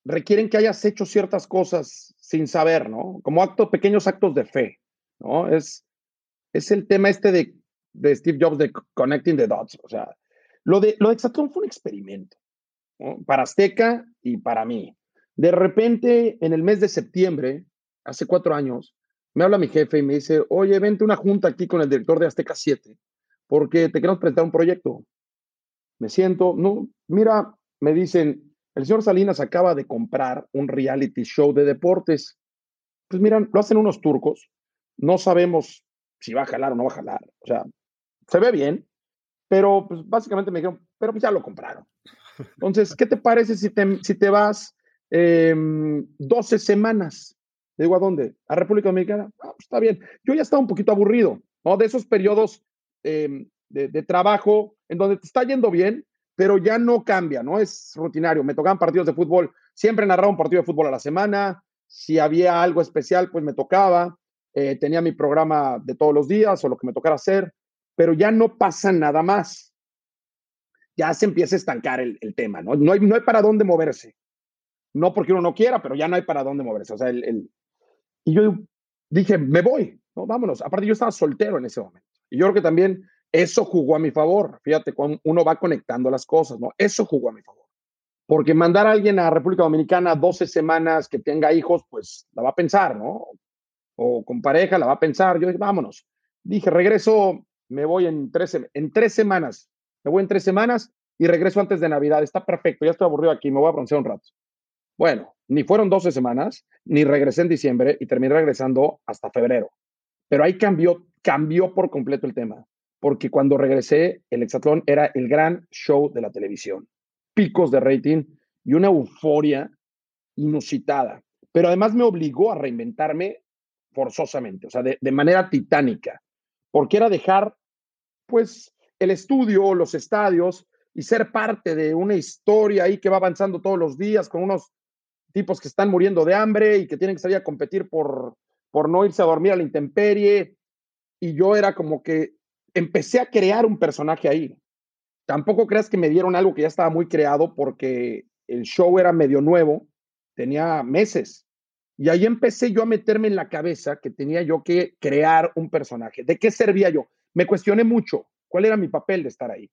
requieren que hayas hecho ciertas cosas sin saber, ¿no? Como actos, pequeños actos de fe, ¿no? Es, es el tema este de, de Steve Jobs de connecting the dots, o sea, lo de, lo de Exatlón fue un experimento, ¿no? Para Azteca y para mí. De repente, en el mes de septiembre, hace cuatro años, me habla mi jefe y me dice, oye, vente una junta aquí con el director de Azteca 7, porque te queremos presentar un proyecto. Me siento, no, mira, me dicen, el señor Salinas acaba de comprar un reality show de deportes. Pues miran, lo hacen unos turcos, no sabemos si va a jalar o no va a jalar. O sea, se ve bien, pero pues básicamente me dijeron, pero pues ya lo compraron. Entonces, ¿qué te parece si te, si te vas 12 em, semanas? digo, ¿a dónde? ¿A República Dominicana? Ah, pues está bien. Yo ya estaba un poquito aburrido, ¿no? De esos periodos em, de, trabajo en donde te está yendo bien, pero ya no cambia, ¿no? Es rutinario. Me tocaban partidos de fútbol, siempre narraba un partido de fútbol a la semana. Si había algo especial, pues me tocaba. Eh, tenía mi programa de todos los días o lo que me tocara hacer, pero ya no pasa nada más. Ya se empieza a estancar el, tema, ¿no? No hay, no hay para dónde moverse. No porque uno no quiera, pero ya no hay para dónde moverse. O sea, el, y yo dije, me voy, ¿no? Vámonos. Aparte, yo estaba soltero en ese momento. Y yo creo que también eso jugó a mi favor. Fíjate, uno va conectando las cosas, ¿no? Eso jugó a mi favor. Porque mandar a alguien a República Dominicana 12 semanas que tenga hijos, pues la va a pensar, ¿no? O con pareja la va a pensar. Yo dije, vámonos. Dije, regreso, me voy en tres, en tres semanas. Me voy en tres semanas y regreso antes de Navidad. Está perfecto, ya estoy aburrido aquí, me voy a broncear un rato. Bueno, ni fueron 12 semanas, ni regresé en diciembre y terminé regresando hasta febrero. Pero ahí cambió, cambió por completo el tema porque cuando regresé, el Hexatlón era el gran show de la televisión. Picos de rating y una euforia inusitada. Pero además me obligó a reinventarme forzosamente, o sea, de, manera titánica, porque era dejar, pues, el estudio, los estadios y ser parte de una historia ahí que va avanzando todos los días con unos tipos que están muriendo de hambre y que tienen que salir a competir por, por no irse a dormir a la intemperie. Y yo era como que empecé a crear un personaje ahí. Tampoco creas que me dieron algo que ya estaba muy creado porque el show era medio nuevo, tenía meses. Y ahí empecé yo a meterme en la cabeza que tenía yo que crear un personaje. ¿De qué servía yo? Me cuestioné mucho cuál era mi papel de estar ahí.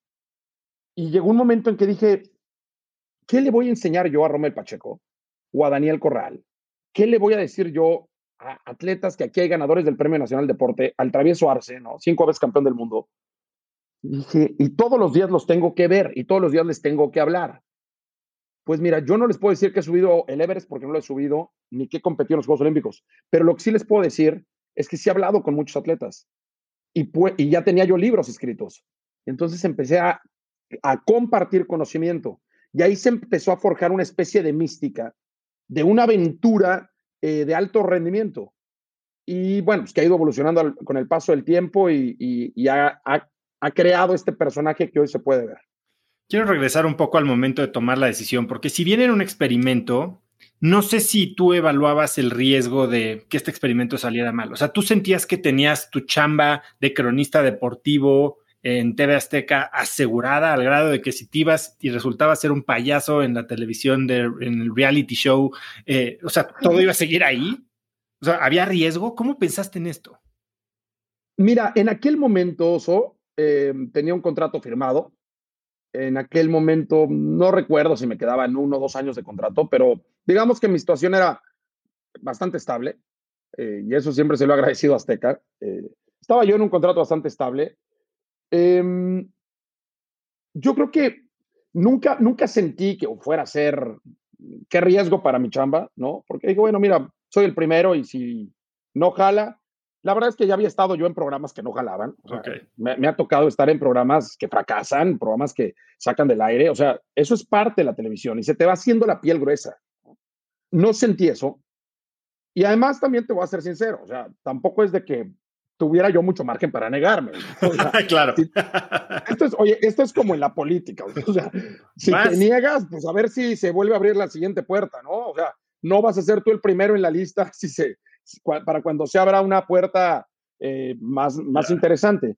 Y llegó un momento en que dije, ¿qué le voy a enseñar yo a Romel Pacheco o a Daniel Corral? ¿Qué le voy a decir yo atletas que aquí hay ganadores del Premio Nacional Deporte, al Travieso Arce, ¿no? Cinco veces campeón del mundo. Dije, y todos los días los tengo que ver y todos los días les tengo que hablar. Pues mira, yo no les puedo decir que he subido el Everest porque no lo he subido, ni que he competido en los Juegos Olímpicos, pero lo que sí les puedo decir es que sí he hablado con muchos atletas y, ya tenía yo libros escritos. Entonces empecé a, a compartir conocimiento y ahí se empezó a forjar una especie de mística, de una aventura eh, de alto rendimiento. Y bueno, pues que ha ido evolucionando con el paso del tiempo y, ha, creado este personaje que hoy se puede ver. Quiero regresar un poco al momento de tomar la decisión, porque si bien era un experimento, no sé si tú evaluabas el riesgo de que este experimento saliera mal. O sea, tú sentías que tenías tu chamba de cronista deportivo en TV Azteca asegurada al grado de que si te ibas y resultaba ser un payaso en la televisión, de, en el reality show, eh, o sea, todo iba a seguir ahí. O sea, ¿había riesgo? ¿Cómo pensaste en esto? Mira, en aquel momento, Oso, eh, tenía un contrato firmado. En aquel momento, no recuerdo si me quedaban uno o dos años de contrato, pero digamos que mi situación era bastante estable. Eh, y eso siempre se lo he agradecido a Azteca. estaba yo en un contrato bastante estable Em, yo creo que nunca, nunca sentí que fuera a ser, qué riesgo para mi chamba, ¿no? Porque digo, bueno, mira, soy el primero y si no jala, la verdad es que ya había estado yo en programas que no jalaban. me, ha tocado estar en programas que fracasan, programas que sacan del aire. O sea, eso es parte de la televisión y se te va haciendo la piel gruesa. No sentí eso. Y además también te voy a ser sincero, o sea, tampoco es de que tuviera yo mucho margen para negarme. claro. esto es, oye, esto es como en la política. O sea, si te niegas, pues a ver si se vuelve a abrir la siguiente puerta, ¿no? O sea, no vas a ser tú el primero en la lista si se, para cuando se abra una puerta eh, más, más interesante.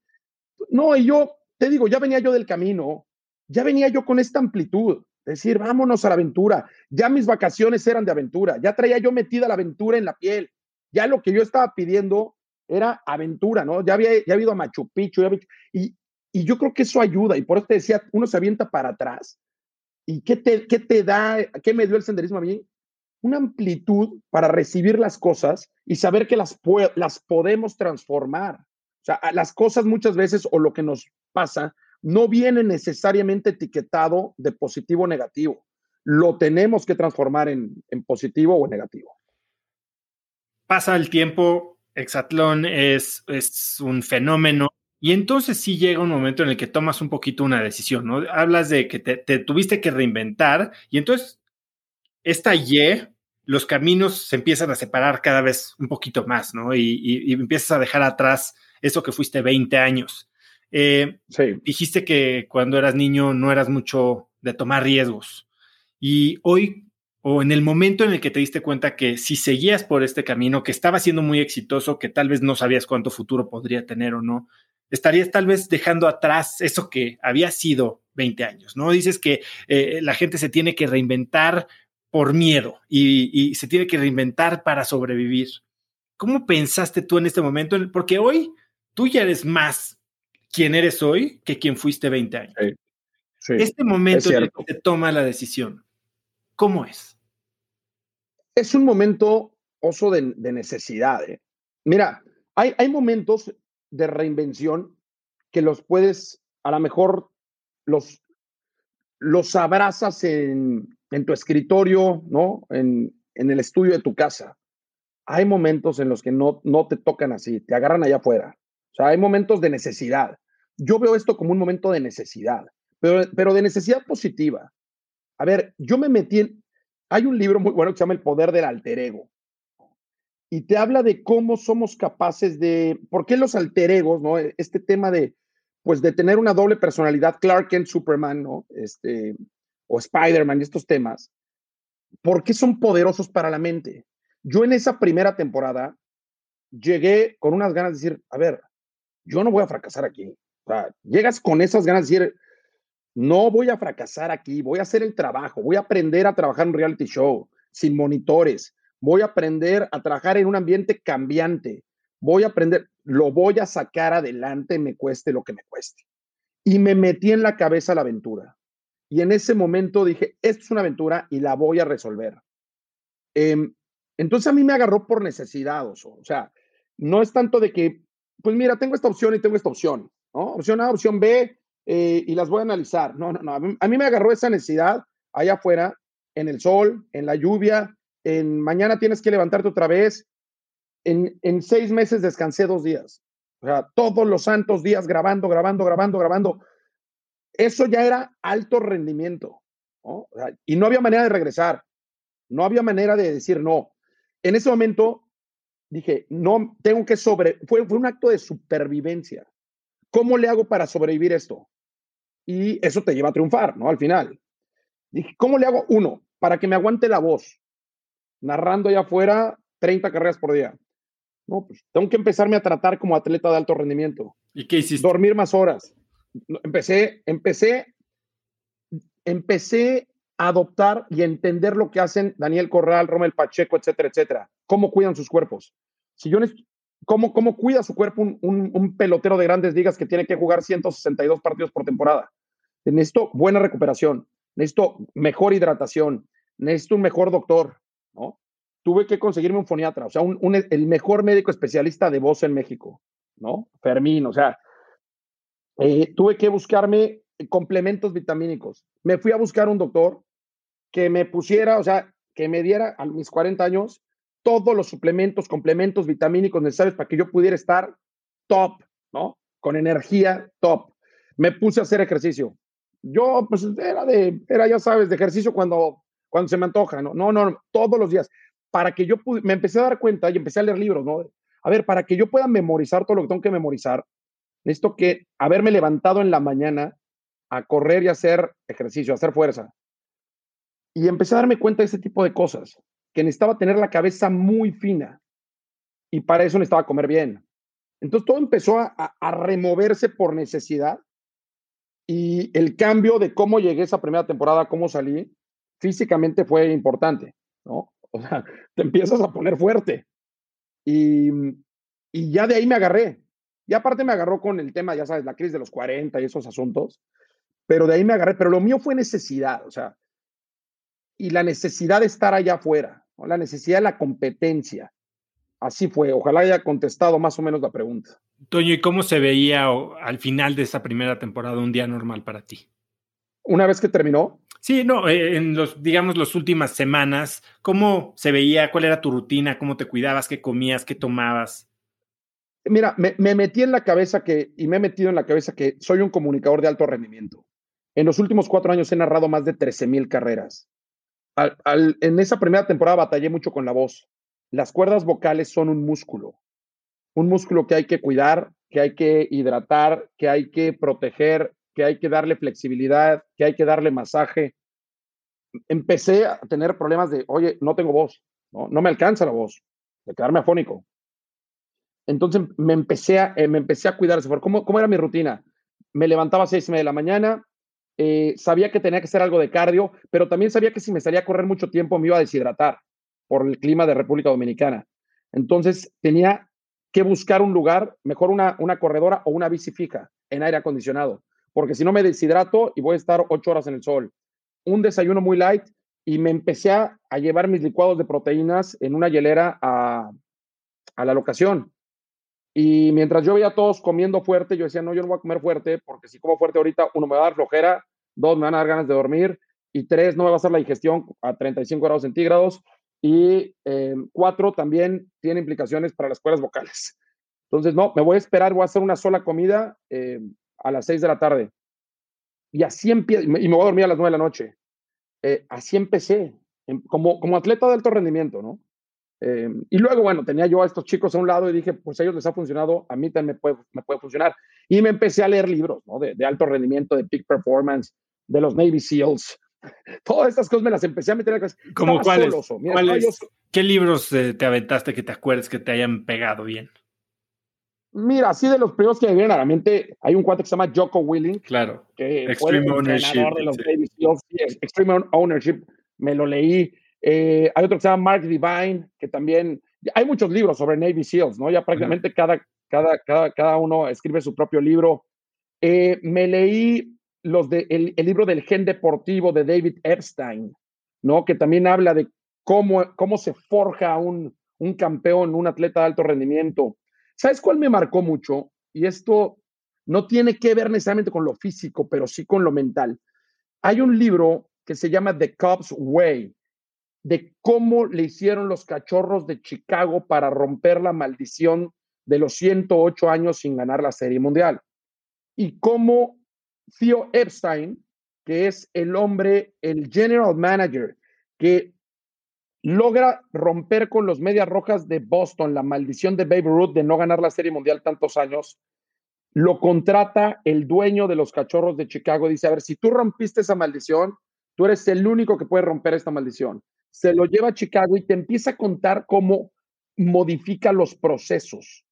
No, y yo te digo, ya venía yo del camino, ya venía yo con esta amplitud. Decir, vámonos a la aventura. Ya mis vacaciones eran de aventura. Ya traía yo metida la aventura en la piel. Ya lo que yo estaba pidiendo era aventura, ¿no? Ya había, ya habido a Machu Picchu. y, y yo creo que eso ayuda. Y por eso te decía, uno se avienta para atrás. ¿Y qué te, qué te da, qué me dio el senderismo a mí? Una amplitud para recibir las cosas y saber que las, las podemos transformar. O sea, las cosas muchas veces o lo que nos pasa no viene necesariamente etiquetado de positivo o negativo. Lo tenemos que transformar en, positivo o negativo. Pasa el tiempo, Exatlón es, es un fenómeno y entonces sí llega un momento en el que tomas un poquito una decisión, ¿no? Hablas de que te, tuviste que reinventar y entonces esta Y, los caminos se empiezan a separar cada vez un poquito más, ¿no? Y, y empiezas a dejar atrás eso que fuiste 20 años. Eh, dijiste que cuando eras niño no eras mucho de tomar riesgos. Y hoy, o en el momento en el que te diste cuenta que si seguías por este camino, que estaba siendo muy exitoso, que tal vez no sabías cuánto futuro podría tener o no, estarías tal vez dejando atrás eso que había sido 20 años, ¿no? Dices que eh, la gente se tiene que reinventar por miedo y, y, se tiene que reinventar para sobrevivir. ¿Cómo pensaste tú en este momento? Porque hoy tú ya eres más quién eres hoy que quien fuiste 20 años. este momento en el que se toma la decisión, ¿cómo es? Es un momento oso de, necesidad. ¿eh? Mira, hay, hay momentos de reinvención que los puedes, a lo mejor los, los abrazas en, en tu escritorio, ¿no? En, en, el estudio de tu casa. Hay momentos en los que no, no te tocan así, te agarran allá afuera. O sea, hay momentos de necesidad. Yo veo esto como un momento de necesidad, pero, pero de necesidad positiva. A ver, yo me metí en... Hay un libro muy bueno que se llama El Poder del Alter Ego. Y te habla de cómo somos capaces de... ¿Por qué los alter egos, no? Este tema de, pues, de tener una doble personalidad, Clark Kent, Superman, ¿no? Este, o Spider-Man estos temas. ¿Por qué son poderosos para la mente? Yo en esa primera temporada llegué con unas ganas de decir, a ver, yo no voy a fracasar aquí. Llegas con esas ganas de decir, no voy a fracasar aquí, voy a hacer el trabajo, voy a aprender a trabajar en un reality show sin monitores, voy a aprender a trabajar en un ambiente cambiante, voy a aprender, lo voy a sacar adelante, me cueste lo que me cueste. Y me metí en la cabeza la aventura. Y en ese momento dije, esto es una aventura y la voy a resolver. Em, entonces a mí me agarró por necesidad, o sea, no es tanto de que pues mira, tengo esta opción y tengo esta opción, ¿no? Opción A, opción B, eh, y las voy a analizar. No, no, no. A mí, me agarró esa necesidad allá afuera, en el sol, en la lluvia, en mañana tienes que levantarte otra vez. En, en seis meses descansé dos días. O sea, todos los santos días grabando, grabando, grabando, grabando. Eso ya era alto rendimiento. y no había manera de regresar. No había manera de decir no. En ese momento dije, no, tengo que sobre, fue, fue un acto de supervivencia. ¿Cómo le hago para sobrevivir esto? Y eso te lleva a triunfar, ¿no? Al final. Dije, ¿cómo le hago? Uno, para que me aguante la voz, narrando allá afuera 30 carreras por día. No, pues tengo que empezarme a tratar como atleta de alto rendimiento. ¿Y qué hiciste? Dormir más horas. Empecé, empecé, empecé a adoptar y entender lo que hacen Daniel Corral, Romel Pacheco, etcétera, etcétera cómo cuidan sus cuerpos. Si yo ¿cómo, ¿Cómo cuida su cuerpo un, pelotero de grandes ligas que tiene que jugar 162 partidos por temporada? Necesito buena recuperación, necesito mejor hidratación, necesito un mejor doctor, ¿no? Tuve que conseguirme un foniatra, o sea, el mejor médico especialista de voz en México, ¿no? Fermín, o sea, eh, tuve que buscarme complementos vitamínicos. Me fui a buscar un doctor que me pusiera, o sea, que me diera a mis 40 años todos los suplementos, complementos vitamínicos necesarios para que yo pudiera estar top, ¿no? Con energía top. Me puse a hacer ejercicio. Yo, pues, era de, era, ya sabes, de ejercicio cuando, cuando se me antoja, ¿no? No, no, todos los días. Para que yo me empecé a dar cuenta y empecé a leer libros, ¿no? A ver, para que yo pueda memorizar todo lo que tengo que memorizar, necesito que haberme levantado en la mañana a correr y hacer ejercicio, hacer fuerza. Y empecé a darme cuenta de ese tipo de cosas que necesitaba tener la cabeza muy fina y para eso necesitaba comer bien. Entonces todo empezó a, removerse por necesidad Y el cambio de cómo llegué esa primera temporada, cómo salí, físicamente fue importante, ¿no? O sea, te empiezas a poner fuerte. Y, y ya de ahí me agarré. Y aparte me agarró con el tema, ya sabes, la crisis de los 40 y esos asuntos. Pero de ahí me agarré. Pero lo mío fue necesidad, o sea, y la necesidad de estar allá afuera, ¿no? la necesidad de la competencia. Así fue. Ojalá haya contestado más o menos la pregunta. Toño, ¿y cómo se veía al final de esa primera temporada un día normal para ti? Una vez que terminó. Sí, no, eh, en los, digamos, las últimas semanas, ¿cómo se veía? ¿Cuál era tu rutina? ¿Cómo te cuidabas? ¿Qué comías? ¿Qué tomabas? Mira, me, me metí en la cabeza que, y me he metido en la cabeza que soy un comunicador de alto rendimiento. En los últimos cuatro años he narrado más de 13 mil carreras. En esa primera temporada batallé mucho con la voz. Las cuerdas vocales son un músculo, un músculo que hay que cuidar, que hay que hidratar, que hay que proteger, que hay que darle flexibilidad, que hay que darle masaje. Empecé a tener problemas de, oye, no tengo voz, no, me alcanza la voz, de quedarme afónico. Entonces me empecé a, eh, me empecé a cuidar. ¿Cómo, ¿Cómo era mi rutina? Me levantaba a seis y de la mañana, eh, sabía que tenía que hacer algo de cardio, pero también sabía que si me salía a correr mucho tiempo me iba a deshidratar por el clima de República Dominicana. Entonces tenía que buscar un lugar, mejor una, una corredora o una bici fija en aire acondicionado, porque si no me deshidrato y voy a estar ocho horas en el sol. Un desayuno muy light y me empecé a, llevar mis licuados de proteínas en una hielera a, a la locación. Y mientras yo veía a todos comiendo fuerte, yo decía, no, yo no voy a comer fuerte, porque si como fuerte ahorita, uno me va a dar flojera, dos, me van a dar ganas de dormir, y tres, no me va a hacer la digestión a 35 grados centígrados, y eh, cuatro también tiene implicaciones para las cuerdas vocales. Entonces, no, me voy a esperar, voy a hacer una sola comida eh, a las seis de la tarde. Y así empiezo, y me voy a dormir a las nueve de la noche. Eh, así empecé, como, como atleta de alto rendimiento, ¿no? Eh, y luego, bueno, tenía yo a estos chicos a un lado y dije, pues a ellos les ha funcionado, a mí también me puede, me puede funcionar. Y me empecé a leer libros, ¿no? De, de alto rendimiento, de peak performance, de los Navy SEALs, Todas estas cosas me las empecé a meter en la. ¿Cómo cuáles? ¿Cuáles? ¿Qué libros eh, te aventaste que te acuerdes que te hayan pegado bien? Mira, así de los primeros que me vienen a la mente, hay un cuate que se llama Jocko Willing. Claro. Que Extreme fue el Ownership. De los sí. Extreme Ownership, me lo leí. Eh, hay otro que se llama Mark Divine, que también. Hay muchos libros sobre Navy SEALs, ¿no? Ya prácticamente uh -huh. cada, cada, cada, cada uno escribe su propio libro. Eh, me leí los de, el, el, libro del gen deportivo de David Epstein, ¿no? Que también habla de cómo, cómo se forja un, un campeón, un atleta de alto rendimiento. ¿Sabes cuál me marcó mucho? Y esto no tiene que ver necesariamente con lo físico, pero sí con lo mental. Hay un libro que se llama The Cubs Way, de cómo le hicieron los cachorros de Chicago para romper la maldición de los 108 años sin ganar la Serie Mundial. Y cómo Theo Epstein, que es el hombre, el general manager, que logra romper con los Medias Rojas de Boston la maldición de Babe Ruth de no ganar la Serie Mundial tantos años, lo contrata el dueño de los Cachorros de Chicago. Dice, a ver, si tú rompiste esa maldición, tú eres el único que puede romper esta maldición. Se lo lleva a Chicago y te empieza a contar cómo modifica los procesos.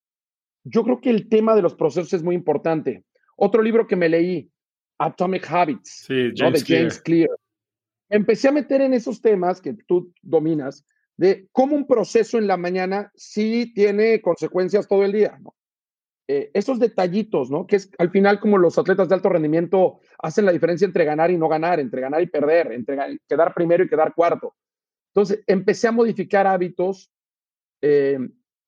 Yo creo que el tema de los procesos es muy importante. Otro libro que me leí, Atomic Habits, sí, ¿no? de James Clear. Clear. Empecé a meter en esos temas que tú dominas, de cómo un proceso en la mañana sí tiene consecuencias todo el día, ¿no? Eh, esos detallitos, ¿no? Que es al final como los atletas de alto rendimiento hacen la diferencia entre ganar y no ganar, entre ganar y perder, entre quedar primero y quedar cuarto. Entonces, empecé a modificar hábitos eh,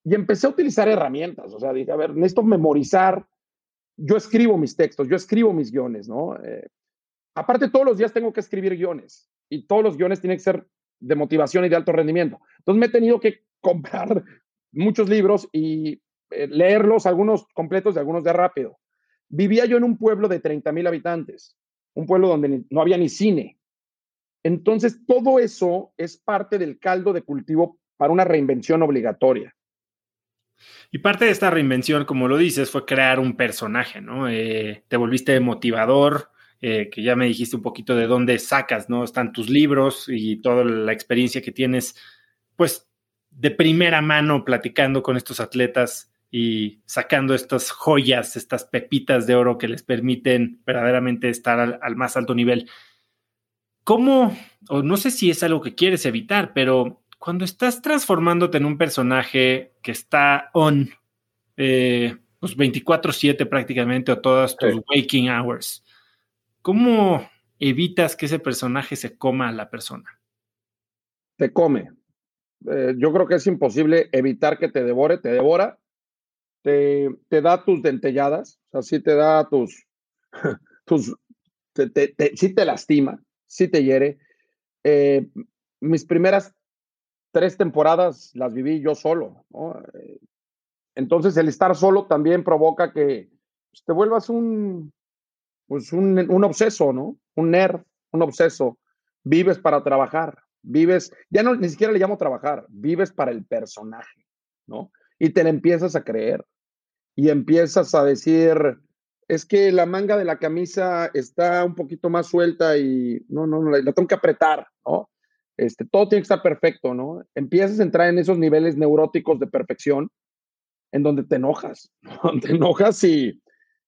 y empecé a utilizar herramientas. O sea, dije, a ver, necesito memorizar. Yo escribo mis textos, yo escribo mis guiones, ¿no? Eh, aparte, todos los días tengo que escribir guiones y todos los guiones tienen que ser de motivación y de alto rendimiento. Entonces, me he tenido que comprar muchos libros y eh, leerlos, algunos completos y algunos de rápido. Vivía yo en un pueblo de 30 mil habitantes, un pueblo donde no había ni cine. Entonces, todo eso es parte del caldo de cultivo para una reinvención obligatoria. Y parte de esta reinvención, como lo dices, fue crear un personaje, ¿no? Eh, te volviste motivador, eh, que ya me dijiste un poquito de dónde sacas, ¿no? Están tus libros y toda la experiencia que tienes, pues, de primera mano platicando con estos atletas y sacando estas joyas, estas pepitas de oro que les permiten verdaderamente estar al, más alto nivel. ¿Cómo, o no sé si es algo que quieres evitar, pero cuando estás transformándote en un personaje que está on eh, los 24/7 prácticamente o todas tus waking hours, ¿cómo evitas que ese personaje se coma a la persona? Te come. Eh, yo creo que es imposible evitar que te devore, te devora, te, te da tus dentelladas, o sea, sí te da tus, tus te, te, sí te lastima, sí te hiere. Eh, mis primeras tres temporadas las viví yo solo, eh, Entonces el estar solo también provoca que pues, te vuelvas un, pues un, un obseso, ¿no? Un nerd, un obseso. Vives para trabajar, vives, ya no ni siquiera le llamo trabajar, vives para el personaje, ¿no? Y te le empiezas a creer y empiezas a decir, es que la manga de la camisa está un poquito más suelta y no, no, la tengo que apretar, ¿no? Este, todo tiene que estar perfecto, ¿no? Empiezas a entrar en esos niveles neuróticos de perfección en donde te enojas, ¿no? te enojas y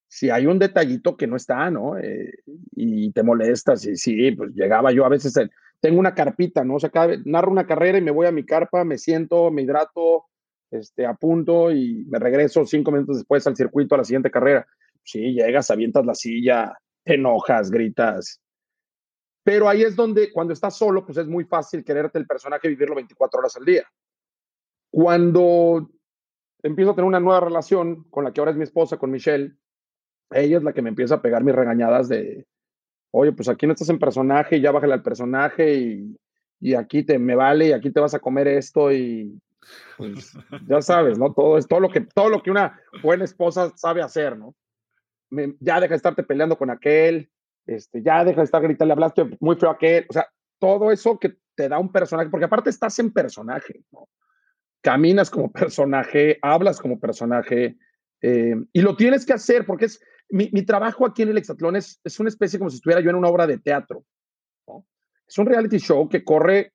si hay un detallito que no está, ¿no? Eh, y te molestas y sí, pues llegaba yo a veces, tengo una carpita, ¿no? O sea, narro una carrera y me voy a mi carpa, me siento, me hidrato, este, apunto y me regreso cinco minutos después al circuito a la siguiente carrera. Sí, llegas, avientas la silla, te enojas, gritas. Pero ahí es donde, cuando estás solo, pues es muy fácil quererte el personaje y vivirlo 24 horas al día. Cuando empiezo a tener una nueva relación con la que ahora es mi esposa, con Michelle, ella es la que me empieza a pegar mis regañadas de, oye, pues aquí no estás en personaje, ya bájale al personaje y, y aquí te me vale y aquí te vas a comer esto y pues ya sabes, ¿no? Todo es todo lo que todo lo que una buena esposa sabe hacer, ¿no? Ya deja de estarte peleando con aquel, este, ya deja de estar gritando, le hablaste muy feo a aquel, o sea, todo eso que te da un personaje, porque aparte estás en personaje, ¿no? Caminas como personaje, hablas como personaje, eh, y lo tienes que hacer porque es mi, mi trabajo aquí en el Exatlón es, es, una especie como si estuviera yo en una obra de teatro. ¿no? Es un reality show que corre,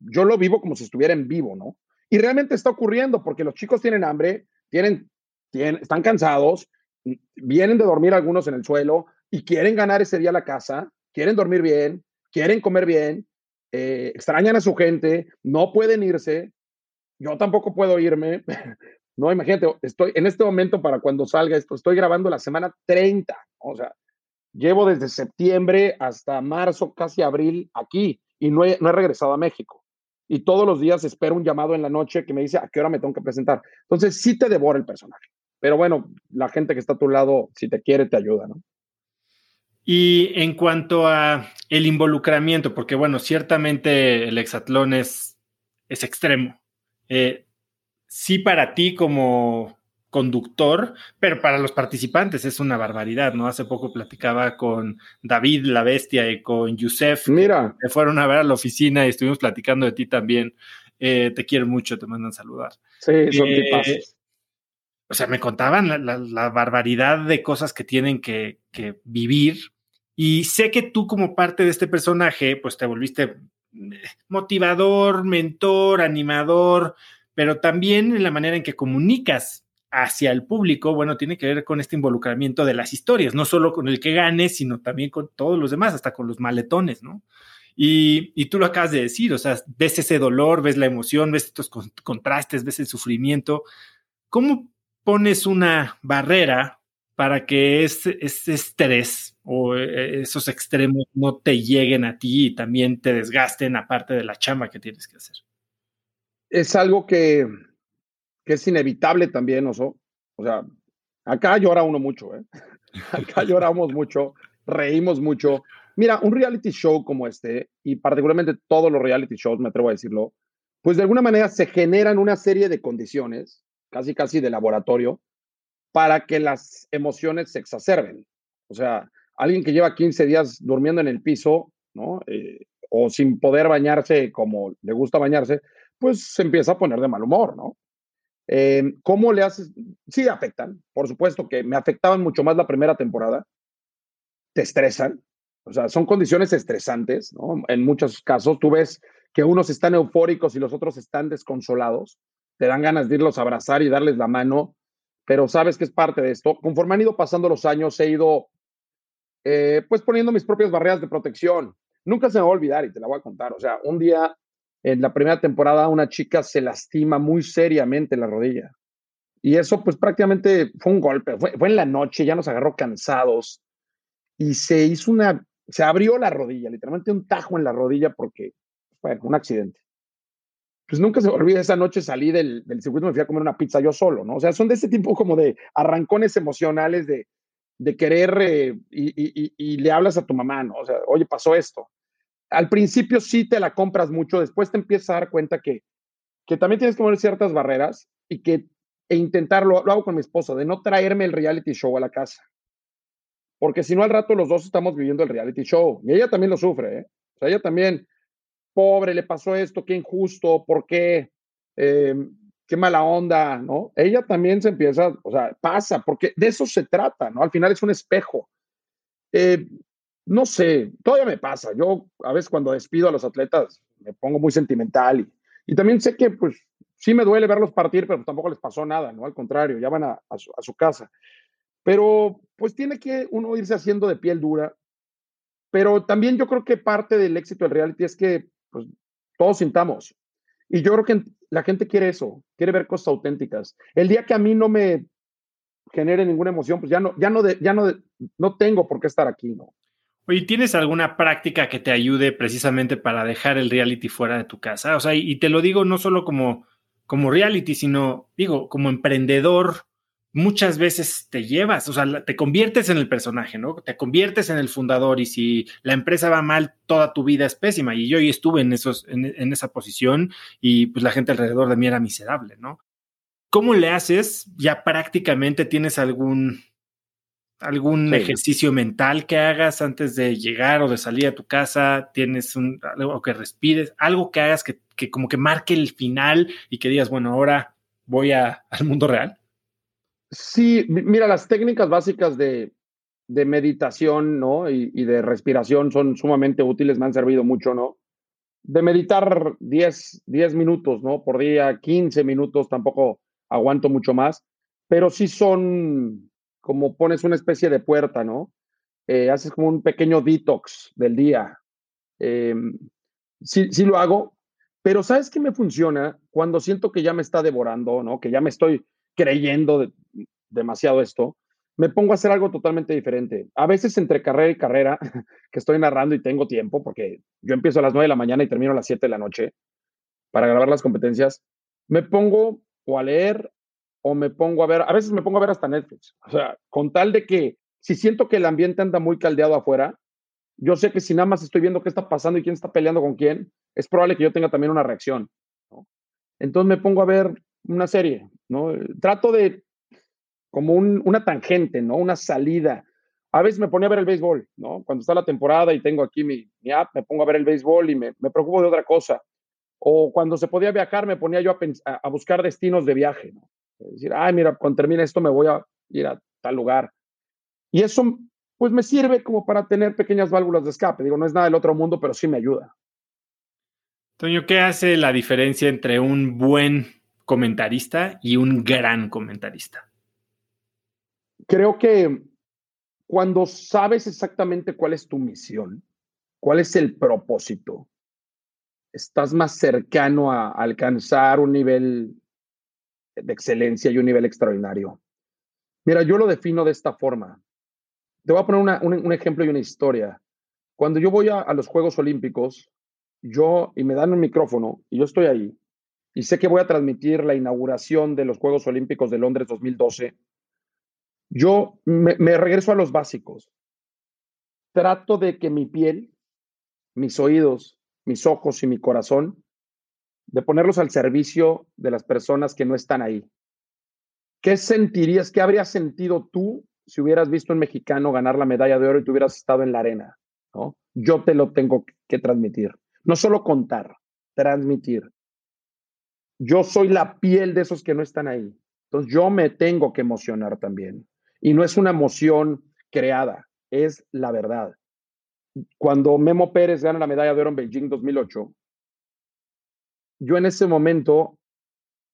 yo lo vivo como si estuviera en vivo, ¿no? Y realmente está ocurriendo porque los chicos tienen hambre, tienen, tienen, están cansados, vienen de dormir algunos en el suelo y quieren ganar ese día la casa, quieren dormir bien, quieren comer bien, eh, extrañan a su gente, no pueden irse. Yo tampoco puedo irme. No, imagínate, estoy en este momento para cuando salga esto, estoy grabando la semana 30, o sea, llevo desde septiembre hasta marzo, casi abril aquí y no he, no he regresado a México y todos los días espero un llamado en la noche que me dice a qué hora me tengo que presentar. Entonces sí te devora el personaje. Pero bueno, la gente que está a tu lado, si te quiere, te ayuda, ¿no? Y en cuanto a el involucramiento, porque bueno, ciertamente el hexatlón es, es extremo. Eh, sí para ti como conductor, pero para los participantes es una barbaridad, ¿no? Hace poco platicaba con David la Bestia y con Yusef. Mira. Que fueron a ver a la oficina y estuvimos platicando de ti también. Eh, te quiero mucho, te mandan saludar. Sí, son eh, O sea, me contaban la, barbaridad de cosas que tienen que, que vivir. Y sé que tú como parte de este personaje, pues te volviste eh, motivador, mentor, animador, pero también en la manera en que comunicas hacia el público, bueno, tiene que ver con este involucramiento de las historias, no solo con el que gane, sino también con todos los demás, hasta con los maletones, ¿no? Y, y tú lo acabas de decir, o sea, ves ese dolor, ves la emoción, ves estos contrastes, ves el sufrimiento. ¿Cómo pones una barrera para que ese, ese estrés o eh, esos extremos no te lleguen a ti y también te desgasten aparte de la chamba que tienes que hacer? Es algo que que es inevitable también, Oso. O sea, acá llora uno mucho, ¿eh? Acá lloramos mucho, reímos mucho. Mira, un reality show como este, y particularmente todos los reality shows, me atrevo a decirlo, pues de alguna manera se generan una serie de condiciones, casi casi de laboratorio, para que las emociones se exacerben. O sea, alguien que lleva 15 días durmiendo en el piso, ¿no? Eh, o sin poder bañarse como le gusta bañarse, pues se empieza a poner de mal humor, ¿no? Em, ¿Cómo le haces? Sí, afectan, por supuesto que me afectaban mucho más la primera temporada. Te estresan, o sea, son condiciones estresantes, ¿no? En muchos casos tú ves que unos están eufóricos y los otros están desconsolados, te dan ganas de irlos a abrazar y darles la mano, pero sabes que es parte de esto. Conforme han ido pasando los años, he ido eh, pues poniendo mis propias barreras de protección. Nunca se me va a olvidar y te la voy a contar. O sea, un día en la primera temporada una chica se lastima muy seriamente la rodilla. Y eso pues prácticamente fue un golpe, fue, fue en la noche, ya nos agarró cansados y se hizo una, se abrió la rodilla, literalmente un tajo en la rodilla porque, fue un accidente. Pues nunca se olvida, esa noche salí del, del circuito, me fui a comer una pizza yo solo, ¿no? O sea, son de ese tipo como de arrancones emocionales de, de querer eh, y, y, y, le hablas a tu mamá, ¿no? O sea, oye, pasó esto. Al principio sí te la compras mucho, después te empiezas a dar cuenta que, que también tienes que poner ciertas barreras y que e intentarlo, lo hago con mi esposa, de no traerme el reality show a la casa. Porque si no, al rato los dos estamos viviendo el reality show. Y ella también lo sufre, ¿eh? O sea, ella también, pobre, le pasó esto, qué injusto, por qué, eh, qué mala onda, ¿no? Ella también se empieza, o sea, pasa, porque de eso se trata, ¿no? Al final es un espejo. Eh, no sé, todavía me pasa. Yo a veces cuando despido a los atletas me pongo muy sentimental y, y también sé que pues sí me duele verlos partir, pero tampoco les pasó nada, ¿no? Al contrario, ya van a, su, a, su, casa. Pero pues tiene que uno irse haciendo de piel dura. Pero también yo creo que parte del éxito del reality es que pues, todos sintamos. Y yo creo que la gente quiere eso, quiere ver cosas auténticas. El día que a mí no me genere ninguna emoción, pues ya no, ya no, ya no, no tengo por qué estar aquí, ¿no? Oye, ¿tienes alguna práctica que te ayude precisamente para dejar el reality fuera de tu casa? O sea, y te lo digo no solo como como reality, sino, digo, como emprendedor, muchas veces te llevas, o sea, te conviertes en el personaje, ¿no? Te conviertes en el fundador y si la empresa va mal, toda tu vida es pésima. Y yo hoy estuve en, esos, en, en esa posición y pues la gente alrededor de mí era miserable, ¿no? ¿Cómo le haces? Ya prácticamente tienes algún algún sí. ejercicio mental que hagas antes de llegar o de salir a tu casa, tienes un, algo que respires, algo que hagas que, que como que marque el final y que digas, bueno, ahora voy a, al mundo real. Sí, mira, las técnicas básicas de, de meditación, ¿no? Y, de respiración son sumamente útiles, me han servido mucho, ¿no? De meditar 10, 10 minutos, ¿no? Por día, 15 minutos, tampoco aguanto mucho más, pero sí son como pones una especie de puerta, ¿no? Eh, haces como un pequeño detox del día. Eh, sí, sí lo hago, pero ¿sabes qué me funciona? Cuando siento que ya me está devorando, ¿no? Que ya me estoy creyendo de, demasiado esto, me pongo a hacer algo totalmente diferente. A veces entre carrera y carrera, que estoy narrando y tengo tiempo, porque yo empiezo a las 9 de la mañana y termino a las 7 de la noche para grabar las competencias, me pongo o a leer o me pongo a ver, a veces me pongo a ver hasta Netflix. O sea, con tal de que si siento que el ambiente anda muy caldeado afuera, yo sé que si nada más estoy viendo qué está pasando y quién está peleando con quién, es probable que yo tenga también una reacción. Entonces me pongo a ver una serie, ¿no? Trato de, como un, una tangente, ¿no? Una salida. A veces me ponía a ver el béisbol, ¿no? Cuando está la temporada y tengo aquí mi, app, me pongo a ver el béisbol y me, me, preocupo de otra cosa. O cuando se podía viajar, me ponía yo a, buscar destinos de viaje, ¿no? decir, ay, mira, cuando termine esto me voy a ir a tal lugar. Y eso, pues me sirve como para tener pequeñas válvulas de escape. Digo, no es nada del otro mundo, pero sí me ayuda. Toño, ¿qué hace la diferencia entre un buen comentarista y un gran comentarista? Creo que cuando sabes exactamente cuál es tu misión, cuál es el propósito, estás más cercano a alcanzar un nivel de excelencia y un nivel extraordinario. Mira, yo lo defino de esta forma. Te voy a poner un, ejemplo y una historia. Cuando yo voy a, a, los Juegos Olímpicos, yo, y me dan un micrófono, y yo estoy ahí, y sé que voy a transmitir la inauguración de los Juegos Olímpicos de Londres 2012, yo me, regreso a los básicos. Trato de que mi piel, mis oídos, mis ojos y mi corazón de ponerlos al servicio de las personas que no están ahí. ¿Qué sentirías, qué habrías sentido tú si hubieras visto un mexicano ganar la medalla de oro y tú hubieras estado en la arena? ¿no? Yo te lo tengo que transmitir. No solo contar, transmitir. Yo soy la piel de esos que no están ahí. Entonces yo me tengo que emocionar también. Y no es una emoción creada, es la verdad. Cuando Memo Pérez gana la medalla de oro en Beijing 2008, yo en ese momento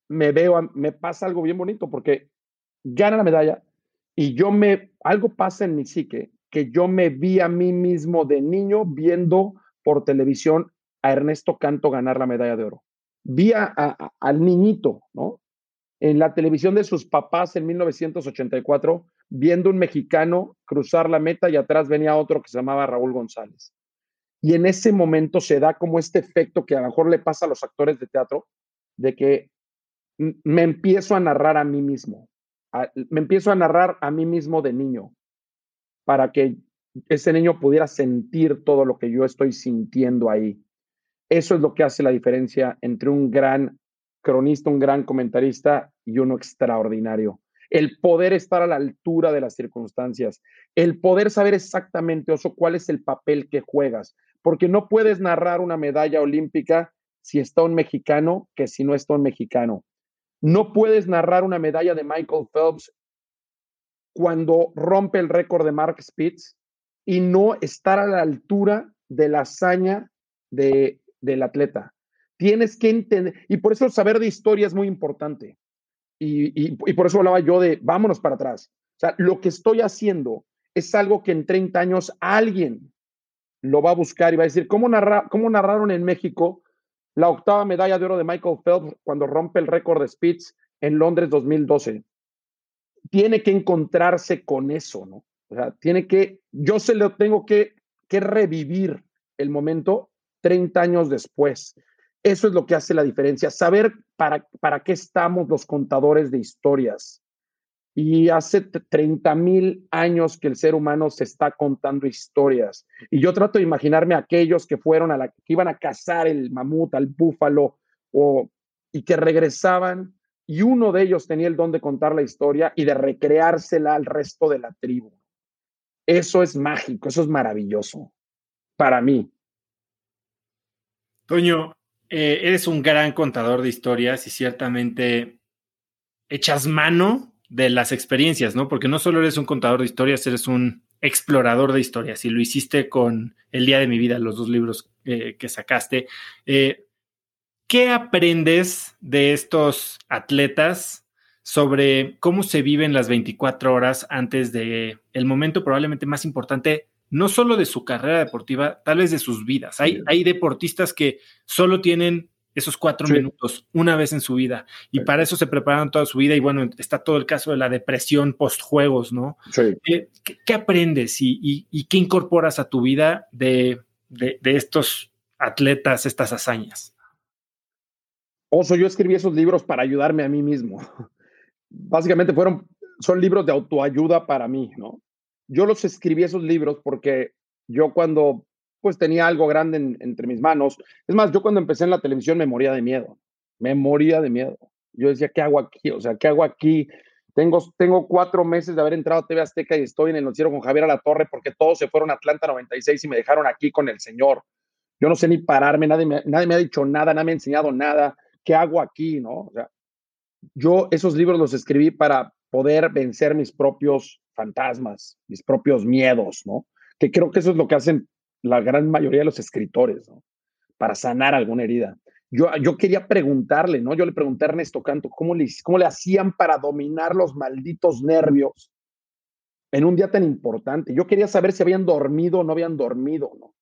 me veo, me pasa algo bien bonito porque gana la medalla y yo me, algo pasa en mi psique, que yo me vi a mí mismo de niño viendo por televisión a Ernesto Canto ganar la medalla de oro. Vi al niñito, ¿no? En la televisión de sus papás en 1984, viendo un mexicano cruzar la meta y atrás venía otro que se llamaba Raúl González. Y en ese momento se da como este efecto que a lo mejor le pasa a los actores de teatro, de que me empiezo a narrar a mí mismo, me empiezo a narrar a mí mismo de niño, para que ese niño pudiera sentir todo lo que yo estoy sintiendo ahí. Eso es lo que hace la diferencia entre un gran cronista, un gran comentarista y uno extraordinario. El poder estar a la altura de las circunstancias, el poder saber exactamente, Oso, cuál es el papel que juegas, porque no puedes narrar una medalla olímpica si está un mexicano que si no está un mexicano. No puedes narrar una medalla de Michael Phelps cuando rompe el récord de Mark Spitz y no estar a la altura de la hazaña de, del atleta. Tienes que entender, y por eso saber de historia es muy importante. Y, y, por eso hablaba yo de vámonos para atrás. O sea, lo que estoy haciendo es algo que en 30 años alguien lo va a buscar y va a decir, ¿cómo, narra, cómo narraron en México la octava medalla de oro de Michael Phelps cuando rompe el récord de Spitz en Londres 2012? Tiene que encontrarse con eso, ¿no? O sea, tiene que, yo se lo tengo que, que revivir el momento 30 años después. Eso es lo que hace la diferencia, saber para, para qué estamos los contadores de historias. Y hace 30 mil años que el ser humano se está contando historias. Y yo trato de imaginarme a aquellos que fueron a la, que iban a cazar el mamut, al búfalo, o, y que regresaban, y uno de ellos tenía el don de contar la historia y de recreársela al resto de la tribu. Eso es mágico, eso es maravilloso para mí. Toño, eh, eres un gran contador de historias y ciertamente echas mano de las experiencias, ¿no? Porque no solo eres un contador de historias, eres un explorador de historias y lo hiciste con El Día de mi Vida, los dos libros eh, que sacaste. Eh, ¿Qué aprendes de estos atletas sobre cómo se viven las 24 horas antes de el momento probablemente más importante no solo de su carrera deportiva, tal vez de sus vidas. Hay, hay deportistas que solo tienen esos cuatro minutos una vez en su vida y para eso se preparan toda su vida y bueno, está todo el caso de la depresión post-juegos, ¿no? ¿Qué, aprendes y, qué incorporas a tu vida de, de, estos atletas, estas hazañas? Oso, yo escribí esos libros para ayudarme a mí mismo. Básicamente fueron, son libros de autoayuda para mí, ¿no? Yo los escribí esos libros porque yo cuando pues tenía algo grande entre mis manos, es más, yo cuando empecé en la televisión me moría de miedo, me moría de miedo. Yo decía, ¿qué hago aquí? O sea, ¿qué hago aquí? Tengo, tengo cuatro meses de haber entrado a TV Azteca y estoy en el noticiero con Javier a la Torre porque todos se fueron a Atlanta 96 y me dejaron aquí con el señor. Yo no sé ni pararme, nadie me, nadie me ha dicho nada, nadie me ha enseñado nada. ¿Qué hago aquí? ¿no? O sea, yo esos libros los escribí para poder vencer mis propios fantasmas, mis propios miedos, ¿no? Que creo que eso es lo que hacen la gran mayoría de los escritores, ¿no? Para sanar alguna herida. Yo, yo quería preguntarle, ¿no? Yo le pregunté a Ernesto Canto, ¿cómo le, ¿cómo le hacían para dominar los malditos nervios en un día tan importante? Yo quería saber si habían dormido o no habían dormido, ¿no?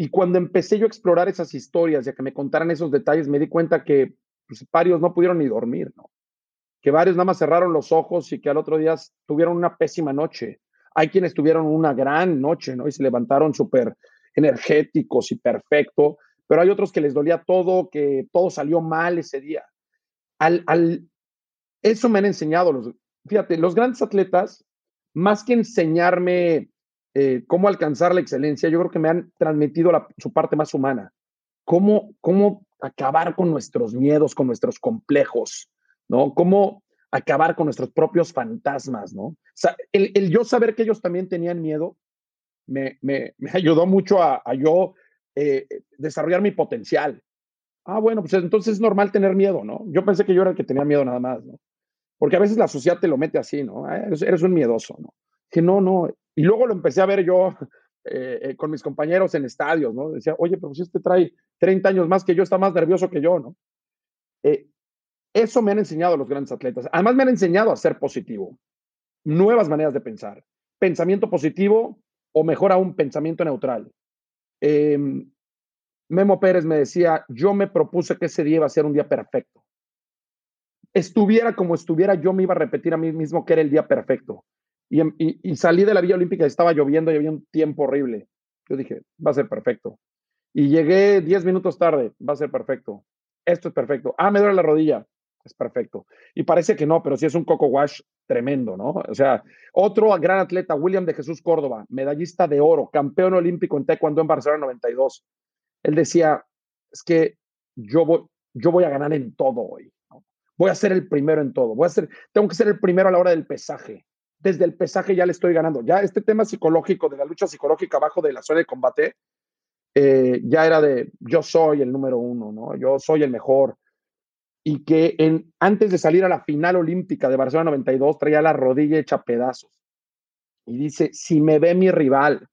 Y cuando empecé yo a explorar esas historias y a que me contaran esos detalles, me di cuenta que pues, varios no pudieron ni dormir, ¿no? Que varios nada más cerraron los ojos y que al otro día tuvieron una pésima noche. Hay quienes tuvieron una gran noche, ¿no? Y se levantaron súper energéticos y perfecto, pero hay otros que les dolía todo, que todo salió mal ese día. Al, al, eso me han enseñado los, fíjate, los grandes atletas, más que enseñarme eh, cómo alcanzar la excelencia, yo creo que me han transmitido su parte más humana. Cómo, cómo acabar con nuestros miedos, con nuestros complejos, ¿no? Cómo acabar con nuestros propios fantasmas, ¿no? O sea, el, yo saber que ellos también tenían miedo me, me, ayudó mucho a, a yo eh, desarrollar mi potencial. Ah, bueno, pues entonces es normal tener miedo, ¿no? Yo pensé que yo era el que tenía miedo nada más, ¿no? Porque a veces la sociedad te lo mete así, ¿no? Ah, eres, un miedoso, ¿no? Que no, no. Y luego lo empecé a ver yo eh, eh, con mis compañeros en estadios, ¿no? Decía, oye, pero si este trae 30 años más que yo, está más nervioso que yo, ¿no? Eso me han enseñado los grandes atletas. Además, me han enseñado a ser positivo, nuevas maneras de pensar, pensamiento positivo o mejor aún, pensamiento neutral. Em, Memo Pérez me decía, yo me propuse que ese día iba a ser un día perfecto. Estuviera como estuviera, yo me iba a repetir a mí mismo que era el día perfecto. Y, y salí de la Villa Olímpica estaba lloviendo y había un tiempo horrible. Yo dije, va a ser perfecto. Y llegué 10 minutos tarde, va a ser perfecto. Esto es perfecto. Ah, me duele la rodilla, es perfecto. Y parece que no, pero sí es un coco wash tremendo, ¿no? O sea, otro gran atleta, William de Jesús Córdoba, medallista de oro, campeón olímpico en taekwondo en Barcelona 92. Él decía, es que yo voy, yo voy a ganar en todo hoy. Voy a ser el primero en todo. Voy a ser, tengo que ser el primero a la hora del pesaje. Desde el pesaje ya le estoy ganando. Ya este tema psicológico, de la lucha psicológica abajo de la zona de combate, eh, ya era de yo soy el número uno, ¿no? Yo soy el mejor. Y que antes de salir a la final olímpica de Barcelona 92 traía la rodilla hecha pedazos. Y dice, si me ve mi rival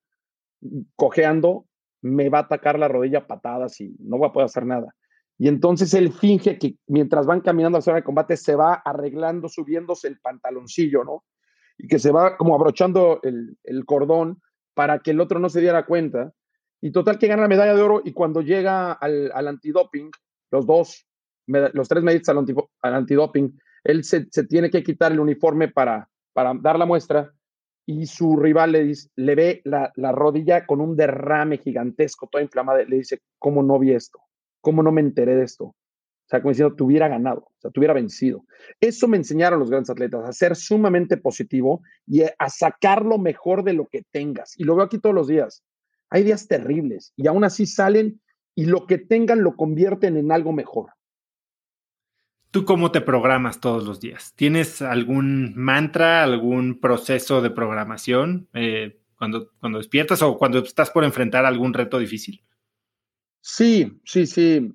cojeando, me va a atacar la rodilla patadas y no voy a poder hacer nada. Y entonces él finge que mientras van caminando a la de combate se va arreglando, subiéndose el pantaloncillo, ¿no? Y que se va como abrochando el, el cordón para que el otro no se diera cuenta y total que gana la medalla de oro y cuando llega al, al antidoping, los dos, los tres medallistas al, antidoping, él se, se, tiene que quitar el uniforme para, para dar la muestra y su rival le, dice, le ve la, la rodilla con un derrame gigantesco, toda inflamada, le dice, ¿cómo no vi esto? ¿Cómo no me enteré de esto? O sea, como diciendo, te hubiera ganado, o sea, te hubiera vencido. Eso me enseñaron los grandes atletas, a ser sumamente positivo y a sacar lo mejor de lo que tengas. Y lo veo aquí todos los días. Hay días terribles y aún así salen y lo que tengan lo convierten en algo mejor. ¿Tú cómo te programas todos los días? ¿Tienes algún mantra, algún proceso de programación eh, cuando, cuando despiertas o cuando estás por enfrentar algún reto difícil? Sí, sí, sí.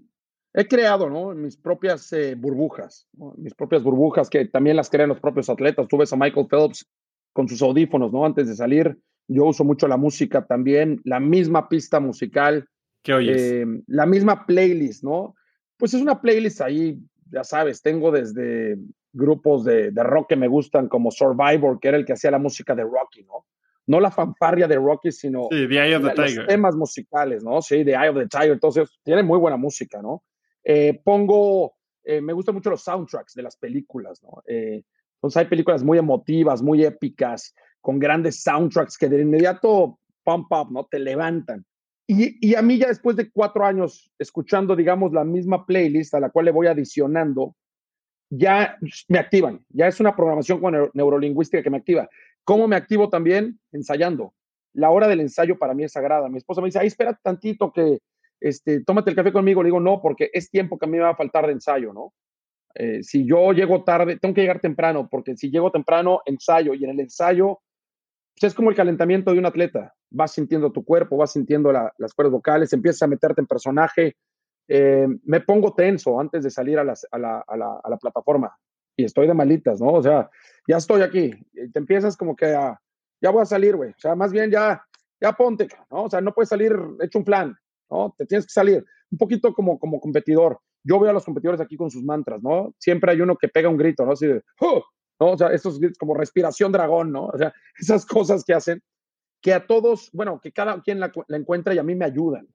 He creado ¿no? mis propias eh, burbujas, mis propias burbujas que también las crean los propios atletas. Tú ves a Michael Phelps con sus audífonos, ¿no? Antes de salir, yo uso mucho la música también, la misma pista musical. ¿Qué oyes? Eh, la misma playlist, ¿no? Pues es una playlist ahí, ya sabes, tengo desde grupos de, de, rock que me gustan como Survivor, que era el que hacía la música de Rocky, ¿no? No la fanfarria de Rocky, sino sí, the Eye of the los temas musicales, ¿no? Sí, The Eye of the Tiger, entonces tiene muy buena música, ¿no? Eh, pongo, eh, me gustan mucho los soundtracks de las películas, ¿no? Eh, entonces hay películas muy emotivas, muy épicas, con grandes soundtracks que de inmediato pump up, ¿no? Te levantan. Y, a mí ya después de cuatro años escuchando, digamos, la misma playlist a la cual le voy adicionando, ya me activan. Ya es una programación con neurolingüística que me activa. ¿Cómo me activo también? Ensayando. La hora del ensayo para mí es sagrada. Mi esposa me dice, ay, espera tantito que, este, tómate el café conmigo. Le digo, no, porque es tiempo que a mí me va a faltar de ensayo, ¿no? Eh, si yo llego tarde, tengo que llegar temprano, porque si llego temprano, ensayo, y en el ensayo pues, es como el calentamiento de un atleta. Vas sintiendo tu cuerpo, vas sintiendo las cuerdas vocales, empiezas a meterte en personaje. Eh, me pongo tenso antes de salir a, la, plataforma y estoy de malitas, ¿no? O sea, ya estoy aquí. Y te empiezas como que a, ya voy a salir, güey. O sea, más bien ya, ya ponte, ¿no? O sea, no puedes salir hecho un plan, ¿no? Te tienes que salir un poquito como, como competidor. Yo veo a los competidores aquí con sus mantras, ¿no? Siempre hay uno que pega un grito, ¿no? Así de, ¡Oh! ¿No? O sea, estos como respiración dragón, ¿no? O sea, esas cosas que hacen, que a todos, bueno, que cada quien la, encuentra y a mí me ayudan.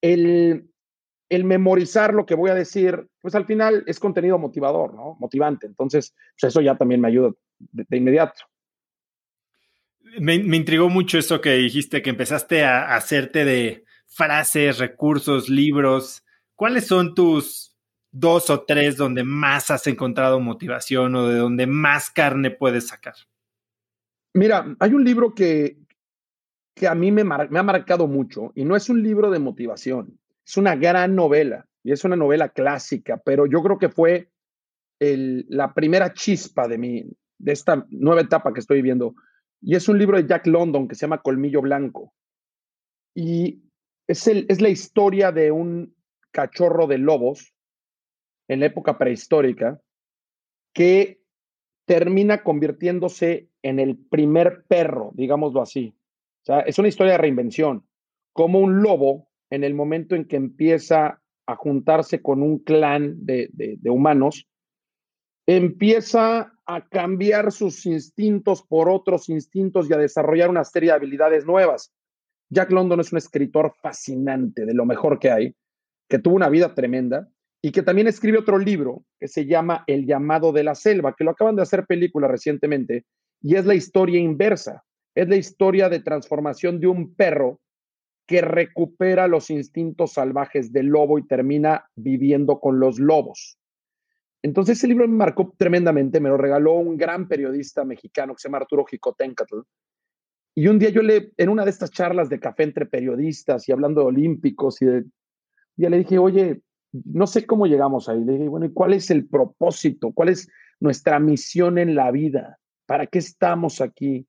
El, el, memorizar lo que voy a decir, pues al final es contenido motivador, ¿no? Motivante. Entonces, pues eso ya también me ayuda de, inmediato. Me, me, intrigó mucho eso que dijiste, que empezaste a hacerte de frases, recursos, libros. ¿Cuáles son tus dos o tres donde más has encontrado motivación o de donde más carne puedes sacar? Mira, hay un libro que, que a mí me, ha marcado mucho y no es un libro de motivación, es una gran novela y es una novela clásica, pero yo creo que fue la primera chispa de, mi, de esta nueva etapa que estoy viviendo. Y es un libro de Jack London que se llama Colmillo Blanco. Y es, el, es la historia de un cachorro de lobos en la época prehistórica que termina convirtiéndose en el primer perro, digámoslo así. O sea, es una historia de reinvención, como un lobo en el momento en que empieza a juntarse con un clan de, de, de humanos, empieza a cambiar sus instintos por otros instintos y a desarrollar una serie de habilidades nuevas. Jack London es un escritor fascinante, de lo mejor que hay, que tuvo una vida tremenda y que también escribe otro libro que se llama El llamado de la selva, que lo acaban de hacer película recientemente, y es la historia inversa. Es la historia de transformación de un perro que recupera los instintos salvajes del lobo y termina viviendo con los lobos. Entonces ese libro me marcó tremendamente, me lo regaló un gran periodista mexicano que se llama Arturo Jicotencatl. Y un día yo le, en una de estas charlas de café entre periodistas y hablando de olímpicos y de, ya le dije, oye, no sé cómo llegamos ahí. Le dije, bueno, ¿y cuál es el propósito? ¿Cuál es nuestra misión en la vida? ¿Para qué estamos aquí?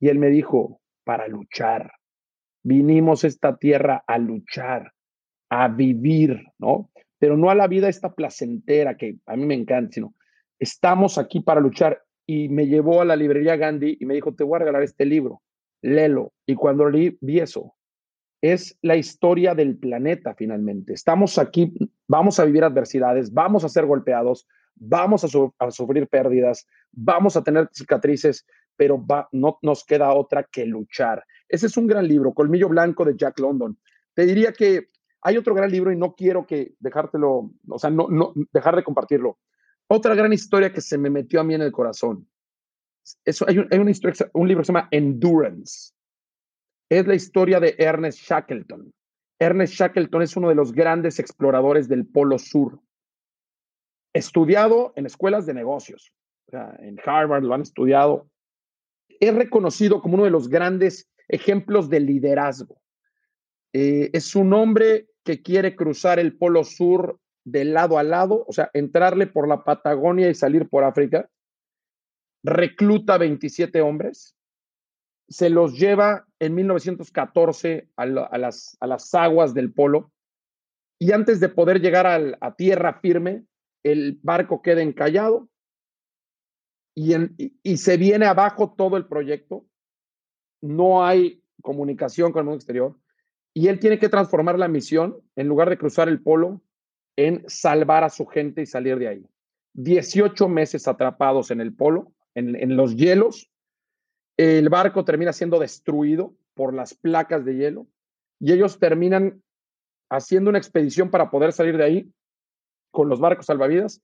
Y él me dijo, para luchar. Vinimos a esta tierra a luchar, a vivir, ¿no? pero no a la vida esta placentera que a mí me encanta, sino estamos aquí para luchar. Y me llevó a la librería Gandhi y me dijo, te voy a regalar este libro, léelo. Y cuando leí, vi eso. Es la historia del planeta finalmente. Estamos aquí, vamos a vivir adversidades, vamos a ser golpeados, vamos a, sufrir pérdidas, vamos a tener cicatrices, pero no nos queda otra que luchar. Ese es un gran libro, Colmillo Blanco de Jack London. Te diría que hay otro gran libro y no quiero que dejártelo, o sea, no, dejar de compartirlo. Otra gran historia que se me metió a mí en el corazón. Eso, hay, un, un libro que se llama Endurance. Es la historia de Ernest Shackleton. Ernest Shackleton es uno de los grandes exploradores del Polo Sur. Estudiado en escuelas de negocios. En Harvard lo han estudiado. Es reconocido como uno de los grandes ejemplos de liderazgo. Eh, es un hombre que quiere cruzar el Polo Sur de lado a lado, o sea, entrarle por la Patagonia y salir por África. Recluta 27 hombres, se los lleva en 1914 a, las, aguas del Polo y antes de poder llegar a tierra firme, el barco queda encallado y, y se viene abajo todo el proyecto. No hay comunicación con el mundo exterior y él tiene que transformar la misión, en lugar de cruzar el polo, en salvar a su gente y salir de ahí. 18 meses atrapados en el polo, en, los hielos. El barco termina siendo destruido por las placas de hielo y ellos terminan haciendo una expedición para poder salir de ahí con los barcos salvavidas.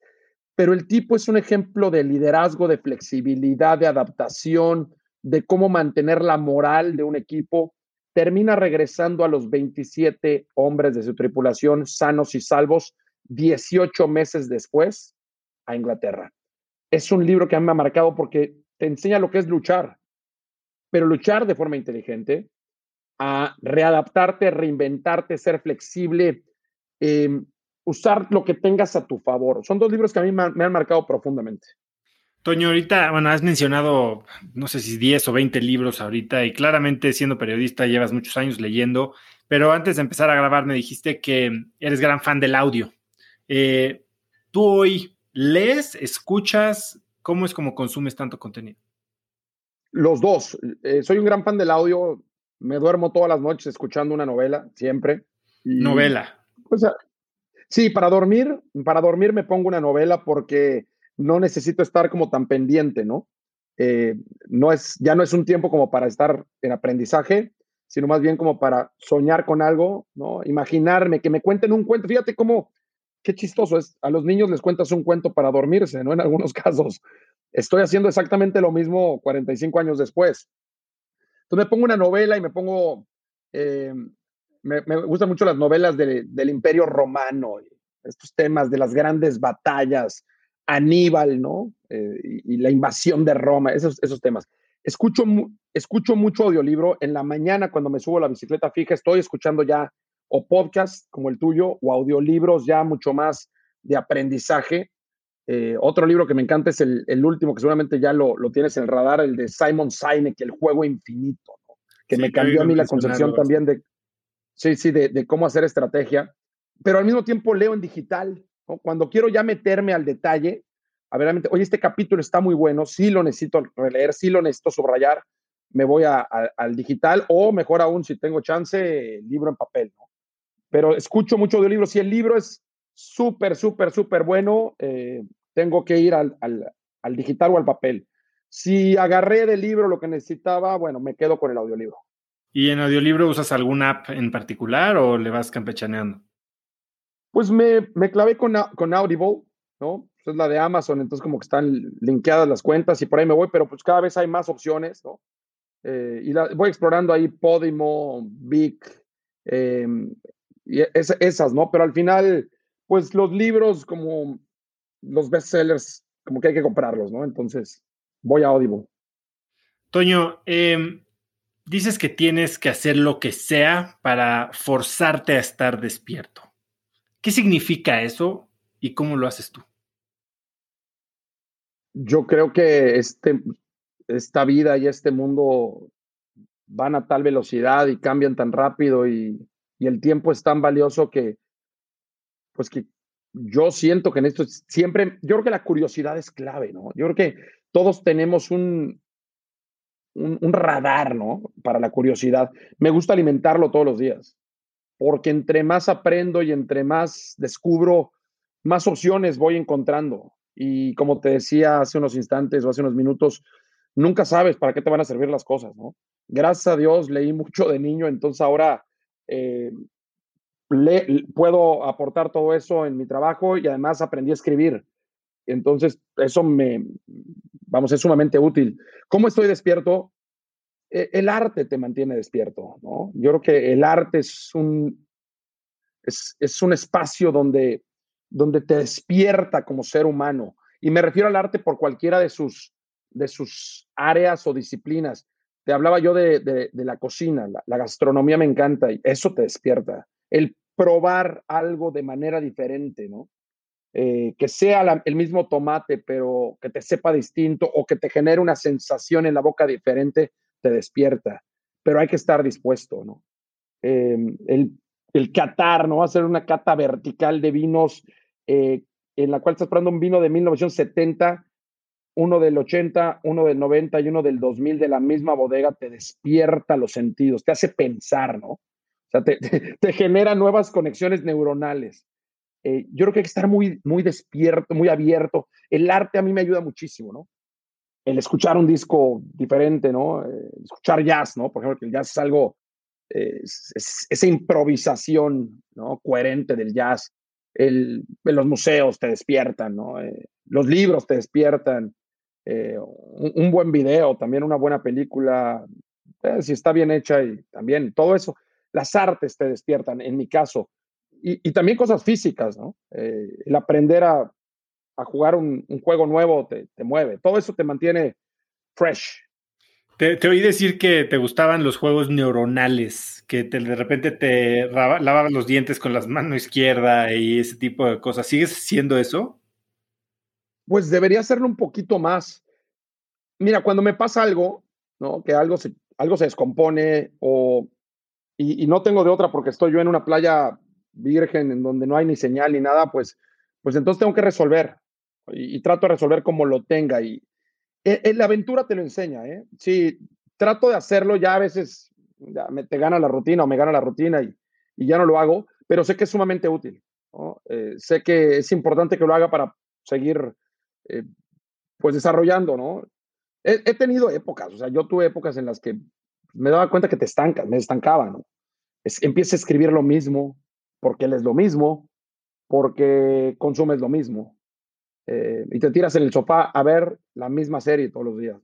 Pero el tipo es un ejemplo de liderazgo, de flexibilidad, de adaptación, de cómo mantener la moral de un equipo termina regresando a los 27 hombres de su tripulación sanos y salvos 18 meses después a Inglaterra. Es un libro que a mí me ha marcado porque te enseña lo que es luchar, pero luchar de forma inteligente, a readaptarte, reinventarte, ser flexible, em, usar lo que tengas a tu favor. Son dos libros que a mí me han marcado profundamente. Toño, ahorita, bueno, has mencionado, no sé si 10 o 20 libros ahorita y claramente siendo periodista llevas muchos años leyendo, pero antes de empezar a grabar me dijiste que eres gran fan del audio. Eh, ¿Tú hoy lees, escuchas? ¿Cómo es como consumes tanto contenido? Los dos. Eh, soy un gran fan del audio. Me duermo todas las noches escuchando una novela, siempre. ¿Novela? sí, para dormir, para dormir me pongo una novela porque no necesito estar como tan pendiente, ¿no? Eh, no es, ya no es un tiempo como para estar en aprendizaje, sino más bien como para soñar con algo, ¿no? Imaginarme, que me cuenten un cuento. Fíjate cómo, qué chistoso es. A los niños les cuentas un cuento para dormirse, ¿no? En algunos casos. Estoy haciendo exactamente lo mismo 45 años después. Entonces me pongo una novela y me pongo, eh, me, gustan mucho las novelas del Imperio Romano, estos temas de las grandes batallas, Aníbal, ¿no? Eh, y, la invasión de Roma, esos, esos temas. Escucho, escucho mucho audiolibro. En la mañana, cuando me subo la bicicleta fija, estoy escuchando ya o podcast como el tuyo o audiolibros ya mucho más de aprendizaje. Eh, otro libro que me encanta es el, el último, que seguramente ya lo, lo, tienes en el radar, el de Simon Sinek, El juego infinito, que me cambió a mí la concepción también de, sí, sí, de, de, cómo hacer estrategia. Pero al mismo tiempo leo en digital. Cuando quiero ya meterme al detalle, a ver, oye, este capítulo está muy bueno, sí lo necesito releer, sí lo necesito subrayar, me voy al digital o mejor aún, si tengo chance, libro en papel, ¿no? Pero escucho mucho de libros. Si el libro es súper, súper, súper bueno, eh, tengo que ir al, al digital o al papel. Si agarré del libro lo que necesitaba, bueno, me quedo con el audiolibro. ¿Y en audiolibro usas alguna app en particular o le vas campechaneando? Pues me, me clavé con, con Audible, ¿no? Es la de Amazon, entonces como que están linkeadas las cuentas y por ahí me voy, pero pues cada vez hay más opciones, ¿no? Eh, y voy explorando ahí Podimo, Vic, em, y esas, ¿no? Pero al final, pues los libros como los bestsellers, como que hay que comprarlos, ¿no? Entonces, voy a Audible. Toño, eh, dices que tienes que hacer lo que sea para forzarte a estar despierto. ¿Qué significa eso y cómo lo haces tú? Yo creo que este, esta vida y este mundo van a tal velocidad y cambian tan rápido y, y el tiempo es tan valioso que, pues que yo siento que en esto siempre, yo creo que la curiosidad es clave, ¿no? Yo creo que todos tenemos un, un, radar, ¿no? Para la curiosidad. Me gusta alimentarlo todos los días, porque entre más aprendo y entre más descubro, más opciones voy encontrando. Y como te decía hace unos instantes o hace unos minutos, nunca sabes para qué te van a servir las cosas, ¿no? Gracias a Dios leí mucho de niño, entonces ahora eh, puedo aportar todo eso en mi trabajo y además aprendí a escribir. Entonces, eso me, vamos, es sumamente útil. ¿Cómo estoy despierto? E, el arte te mantiene despierto, ¿no? Yo creo que el arte es un, es, es un espacio donde, donde te despierta como ser humano. Y me refiero al arte por cualquiera de sus, de sus áreas o disciplinas. Te hablaba yo de, de, la cocina, la, gastronomía me encanta y eso te despierta. El probar algo de manera diferente, ¿no? Eh, que sea el mismo tomate, pero que te sepa distinto o que te genere una sensación en la boca diferente, te despierta. Pero hay que estar dispuesto, ¿no? Em, el, el catar, ¿no? Hacer una cata vertical de vinos eh, en la cual estás probando un vino de 1970, uno del 80, uno del 90 y uno del 2000 de la misma bodega, te despierta los sentidos, te hace pensar, ¿no? Sea, te, te genera nuevas conexiones neuronales. Eh, yo creo que hay que estar muy, muy despierto, muy abierto. El arte a mí me ayuda muchísimo, ¿no? El escuchar un disco diferente, ¿no? Eh, escuchar jazz, ¿no? Por ejemplo, que el jazz es algo, eh, esa improvisación, ¿no? Coherente del jazz. El, los museos te despiertan, ¿no? los libros te despiertan. Un, un, buen video, también una buena película, si está bien hecha y también todo eso. Las artes te despiertan, en mi caso y, también cosas físicas, ¿no? Eh, el aprender a, a jugar un, un, juego nuevo te, te, mueve. Todo eso te mantiene fresh. Te, te, oí decir que te gustaban los juegos neuronales, que te, de repente te lavabas los dientes con la mano izquierda y ese tipo de cosas. ¿Sigues haciendo eso? Pues debería hacerlo un poquito más. Mira, cuando me pasa algo, ¿no? Que algo se, algo se descompone o, y, y no tengo de otra porque estoy yo en una playa virgen, en donde no hay ni señal ni nada, pues, pues entonces tengo que resolver y, trato de resolver como lo tenga. Y en, e, la aventura te lo enseña, ¿eh? Sí, trato de hacerlo, ya a veces ya me, te gana la rutina o me gana la rutina y, y ya no lo hago, pero sé que es sumamente útil. Eh, sé que es importante que lo haga para seguir eh, pues desarrollando, ¿no? He, he, tenido épocas, o sea, yo tuve épocas en las que me daba cuenta que te estancas, me estancaba, ¿no? Es, empieza a escribir lo mismo, porque él es lo mismo, porque consumes lo mismo. Eh, y te tiras en el sofá a ver la misma serie todos los días.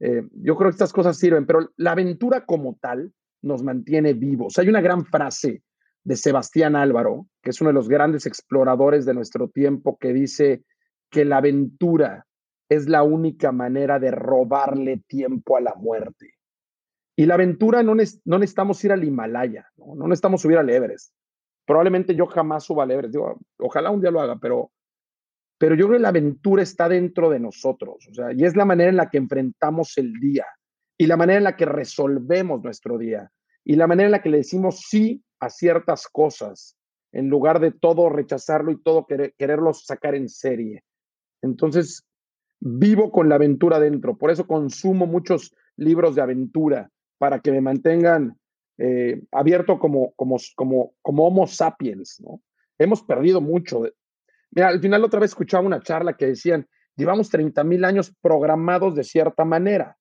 Eh, yo creo que estas cosas sirven, pero la aventura como tal nos mantiene vivos. Hay una gran frase de Sebastián Álvaro, que es uno de los grandes exploradores de nuestro tiempo, que dice que la aventura es la única manera de robarle tiempo a la muerte. Y la aventura no, no necesitamos ir al Himalaya, ¿no? no necesitamos subir al Everest. Probablemente yo jamás suba al Everest, digo, ojalá un día lo haga, pero, pero yo creo que la aventura está dentro de nosotros, o sea, y es la manera en la que enfrentamos el día y la manera en la que resolvemos nuestro día y la manera en la que le decimos sí a ciertas cosas en lugar de todo rechazarlo y todo querer, quererlo sacar en serie. Entonces, vivo con la aventura dentro, por eso consumo muchos libros de aventura para que me mantengan eh, abierto como, como, como, como Homo sapiens, ¿no? Hemos perdido mucho. Mira, al final otra vez escuchaba una charla que decían, llevamos 30 mil años programados de cierta manera.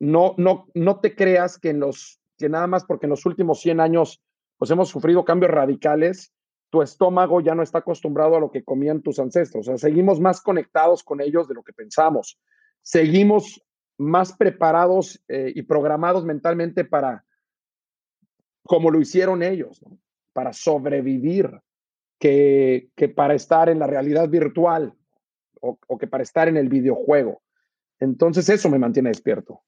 No, no, no te creas que, en los, que nada más porque en los últimos 100 años pues hemos sufrido cambios radicales, tu estómago ya no está acostumbrado a lo que comían tus ancestros. O sea, seguimos más conectados con ellos de lo que pensamos. Seguimos más preparados eh, y programados mentalmente para, como lo hicieron ellos, para sobrevivir, que, que, para estar en la realidad virtual o, o, que para estar en el videojuego. Entonces eso me mantiene despierto.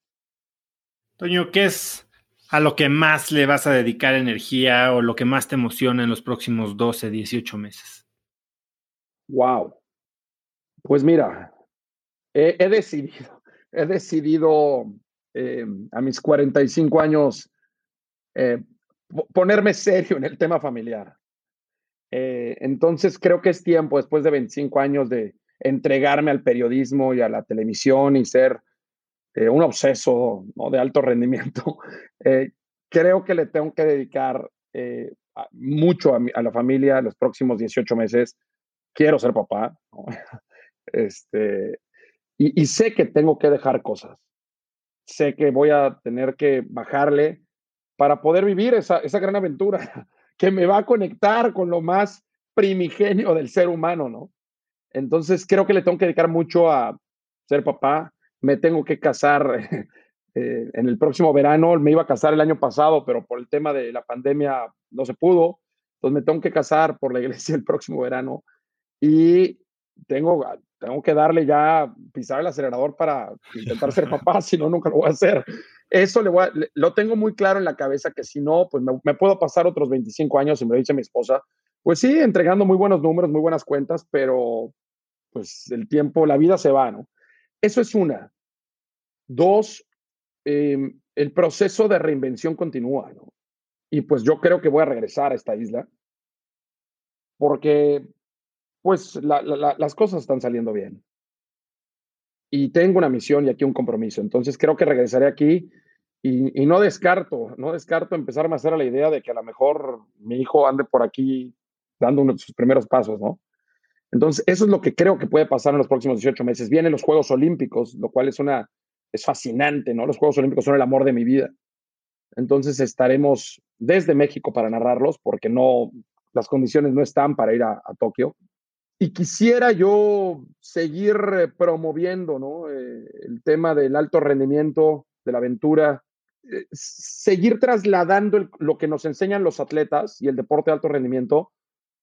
Toño, ¿qué es a lo que más le vas a dedicar energía o lo que más te emociona en los próximos 12, 18 meses? Wow. Pues mira, he, he decidido, he decidido eh, a mis 45 años eh, ponerme serio en el tema familiar. Eh, entonces creo que es tiempo, después de 25 años, de entregarme al periodismo y a la televisión y ser un obseso ¿no? de alto rendimiento. Creo que le tengo que dedicar mucho a, la familia los próximos 18 meses. Quiero ser papá. Este, y, sé que tengo que dejar cosas. Sé que voy a tener que bajarle para poder vivir esa, esa gran aventura que me va a conectar con lo más primigenio del ser humano, ¿no? Entonces creo que le tengo que dedicar mucho a ser papá. Me tengo que casar eh, en el próximo verano. Me iba a casar el año pasado, pero por el tema de la pandemia no se pudo. Entonces me tengo que casar por la iglesia el próximo verano. Y tengo, tengo que darle ya, pisar el acelerador para intentar ser papá, si no, nunca lo voy a hacer. Eso le voy a, lo tengo muy claro en la cabeza que si no, pues me, me, puedo pasar otros 25 años, y me lo dice mi esposa, pues sí, entregando muy buenos números, muy buenas cuentas, pero pues el tiempo, la vida se va, ¿no? Eso es una. Dos, eh, el proceso de reinvención continúa, ¿no? Y pues yo creo que voy a regresar a esta isla porque pues la, la, las cosas están saliendo bien. Y tengo una misión y aquí un compromiso. Entonces creo que regresaré aquí y, no descarto, no descarto empezarme a hacer la idea de que a lo mejor mi hijo ande por aquí dando uno de sus primeros pasos, ¿no? Entonces, eso es lo que creo que puede pasar en los próximos 18 meses. Vienen los Juegos Olímpicos, lo cual es una, es fascinante, ¿no? Los Juegos Olímpicos son el amor de mi vida. Entonces estaremos desde México para narrarlos, porque no, las condiciones no están para ir a Tokio. Y quisiera yo seguir promoviendo, ¿no? Eh, el tema del alto rendimiento, de la aventura, eh, seguir trasladando lo que nos enseñan los atletas y el deporte de alto rendimiento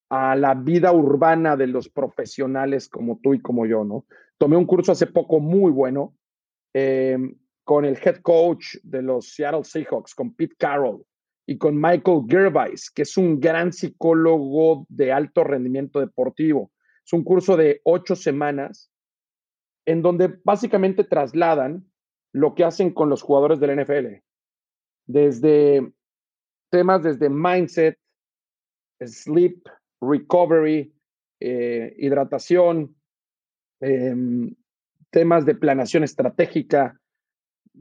a la vida urbana de los profesionales como tú y como yo, ¿no? Tomé un curso hace poco muy bueno eh, con el head coach de los Seattle Seahawks, con Pete Carroll y con Michael Gervais, que es un gran psicólogo de alto rendimiento deportivo. Es un curso de ocho semanas en donde básicamente trasladan lo que hacen con los jugadores del NFL, desde temas desde mindset, sleep, recovery, eh, hidratación, eh, temas de planeación estratégica.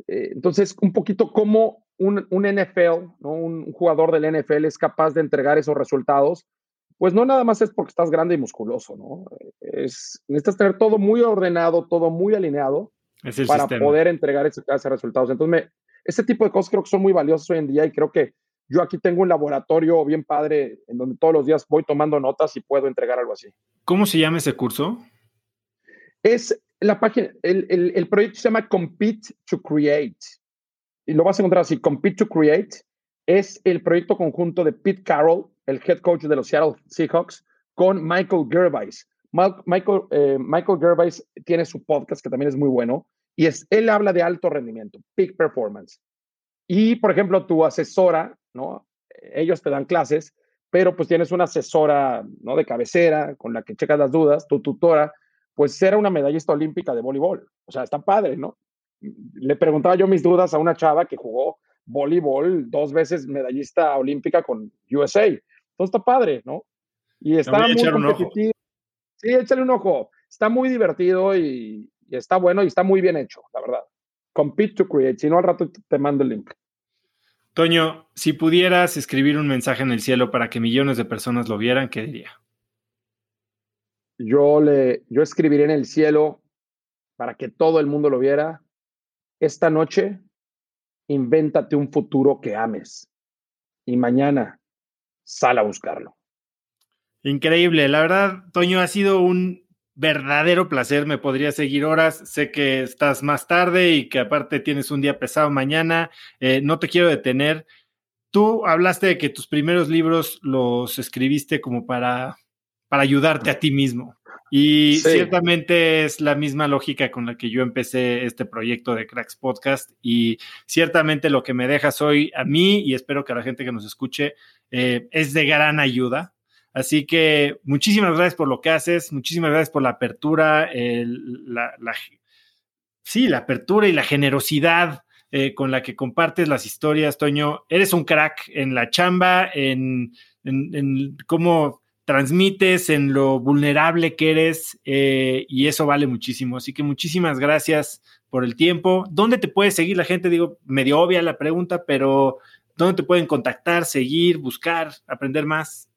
Eh, entonces, un poquito cómo un, un NFL, ¿no? un jugador del NFL es capaz de entregar esos resultados, pues no nada más es porque estás grande y musculoso, ¿no? Es, necesitas tener todo muy ordenado, todo muy alineado para sistema. poder entregar ese, ese resultados. Entonces, me, ese tipo de cosas creo que son muy valiosas hoy en día y creo que yo aquí tengo un laboratorio bien padre en donde todos los días voy tomando notas y puedo entregar algo así. ¿Cómo se llama ese curso? Es la página, el, el, el, proyecto se llama Compete to Create. Y lo vas a encontrar así, Compete to Create. Es el proyecto conjunto de Pete Carroll, el head coach de los Seattle Seahawks, con Michael Gervais. Michael, eh, Michael Gervais tiene su podcast que también es muy bueno y es, él habla de alto rendimiento, peak performance. Y, por ejemplo, tu asesora, ¿no? Ellos te dan clases, pero pues tienes una asesora, ¿no? De cabecera con la que checas las dudas, tu tutora, pues era una medallista olímpica de voleibol. O sea, está padre, ¿no? Le preguntaba yo mis dudas a una chava que jugó voleibol dos veces medallista olímpica con USA. Entonces está padre, ¿no? Y está muy competitivo. Sí, échale un ojo. Está muy divertido y, y, está bueno y está muy bien hecho, la verdad. Compete to create. Si no, al rato te mando el link. Toño, si pudieras escribir un mensaje en el cielo para que millones de personas lo vieran, ¿qué diría? yo, le, yo escribiré en el cielo para que todo el mundo lo viera. Esta noche, invéntate un futuro que ames y mañana sal a buscarlo. Increíble, la verdad, Toño, ha sido un verdadero placer, me podría seguir horas, sé que estás más tarde y que aparte tienes un día pesado mañana, eh, no te quiero detener. Tú hablaste de que tus primeros libros los escribiste como para, para ayudarte a ti mismo. Y ciertamente es la misma lógica con la que yo empecé este proyecto de Cracks Podcast. Y ciertamente lo que me dejas hoy a mí y espero que a la gente que nos escuche eh, es de gran ayuda. Así que muchísimas gracias por lo que haces, muchísimas gracias por la apertura, la, sí, la apertura y la generosidad eh, con la que compartes las historias, Toño. Eres un crack en la chamba, en, en cómo transmites, en lo vulnerable que eres eh, y eso vale muchísimo. Así que muchísimas gracias por el tiempo. ¿Dónde te puede seguir la gente? Digo, medio obvia la pregunta, pero ¿dónde te pueden contactar, seguir, buscar, aprender más?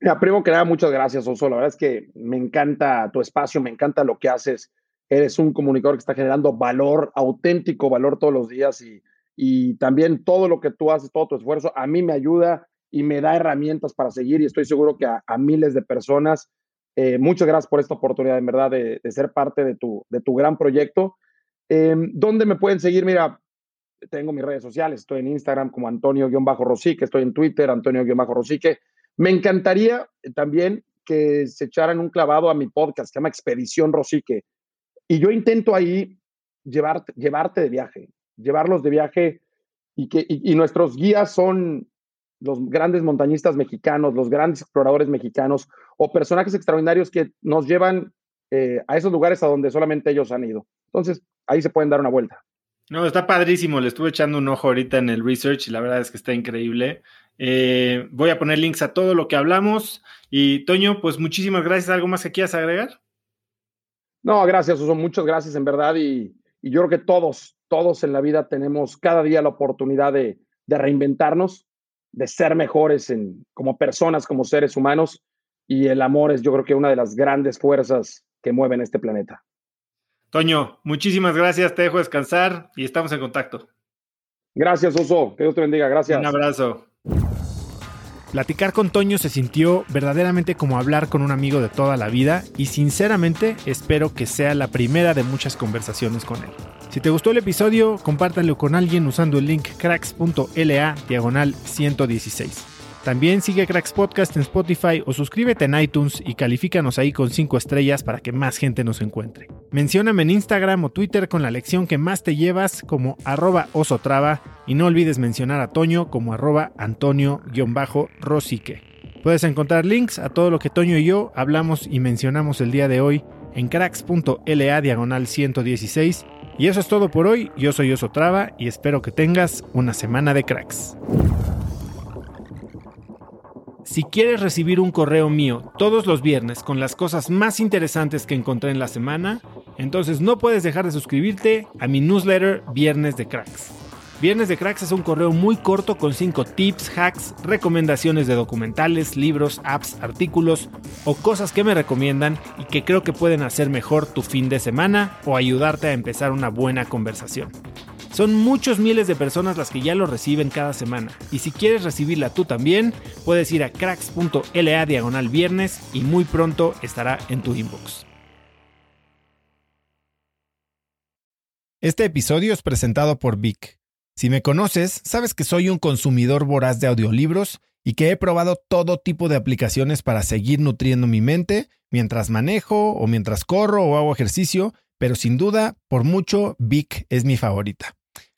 Mira, primero que nada, muchas gracias, Oso. La verdad es que me encanta tu espacio, me encanta lo que haces. Eres un comunicador que está generando valor, auténtico valor todos los días y, y también todo lo que tú haces, todo tu esfuerzo, a mí me ayuda y me da herramientas para seguir y estoy seguro que a, miles de personas. Eh, muchas gracias por esta oportunidad, en verdad, de, ser parte de tu, de tu gran proyecto. Eh, ¿Dónde me pueden seguir? Mira, tengo mis redes sociales, estoy en Instagram como Antonio-Rosique, estoy en Twitter, Antonio-Rosique. Me encantaría también que se echaran un clavado a mi podcast, se llama Expedición Rosique. Y yo intento ahí llevarte, llevarte de viaje, llevarlos de viaje y que y nuestros guías son los grandes montañistas mexicanos, los grandes exploradores mexicanos o personajes extraordinarios que nos llevan eh, a esos lugares a donde solamente ellos han ido. Entonces, ahí se pueden dar una vuelta. No, está padrísimo. Le estuve echando un ojo ahorita en el research y la verdad es que está increíble. Eh, voy a poner links a todo lo que hablamos. Y Toño, pues muchísimas gracias. ¿Algo más que quieras agregar? No, gracias, Uso. Muchas gracias en verdad. Y, yo creo que todos, todos en la vida tenemos cada día la oportunidad de, de reinventarnos de ser mejores en, como personas, como seres humanos. Y el amor es yo creo que una de las grandes fuerzas que mueven este planeta. Toño, muchísimas gracias, te dejo descansar y estamos en contacto. Gracias, Oso, que Dios te bendiga, gracias. Un abrazo. Platicar con Toño se sintió verdaderamente como hablar con un amigo de toda la vida y sinceramente espero que sea la primera de muchas conversaciones con él. Si te gustó el episodio, compártanlo con alguien usando el link cracks.la diagonal 116. También sigue Cracks Podcast en Spotify o suscríbete en iTunes y califícanos ahí con 5 estrellas para que más gente nos encuentre. Mencióname en Instagram o Twitter con la lección que más te llevas como arroba osotrava y no olvides mencionar a Toño como arroba antonio-rosique. Puedes encontrar links a todo lo que Toño y yo hablamos y mencionamos el día de hoy en cracks.la diagonal 116 y eso es todo por hoy, yo soy Oso Traba y espero que tengas una semana de cracks. Si quieres recibir un correo mío todos los viernes con las cosas más interesantes que encontré en la semana, entonces no puedes dejar de suscribirte a mi newsletter Viernes de Cracks. Viernes de Cracks es un correo muy corto con 5 tips, hacks, recomendaciones de documentales, libros, apps, artículos o cosas que me recomiendan y que creo que pueden hacer mejor tu fin de semana o ayudarte a empezar una buena conversación. Son muchos miles de personas las que ya lo reciben cada semana y si quieres recibirla tú también, puedes ir a cracks.la diagonal viernes y muy pronto estará en tu inbox. Este episodio es presentado por Vic. Si me conoces, sabes que soy un consumidor voraz de audiolibros y que he probado todo tipo de aplicaciones para seguir nutriendo mi mente mientras manejo o mientras corro o hago ejercicio, pero sin duda, por mucho, Vic es mi favorita.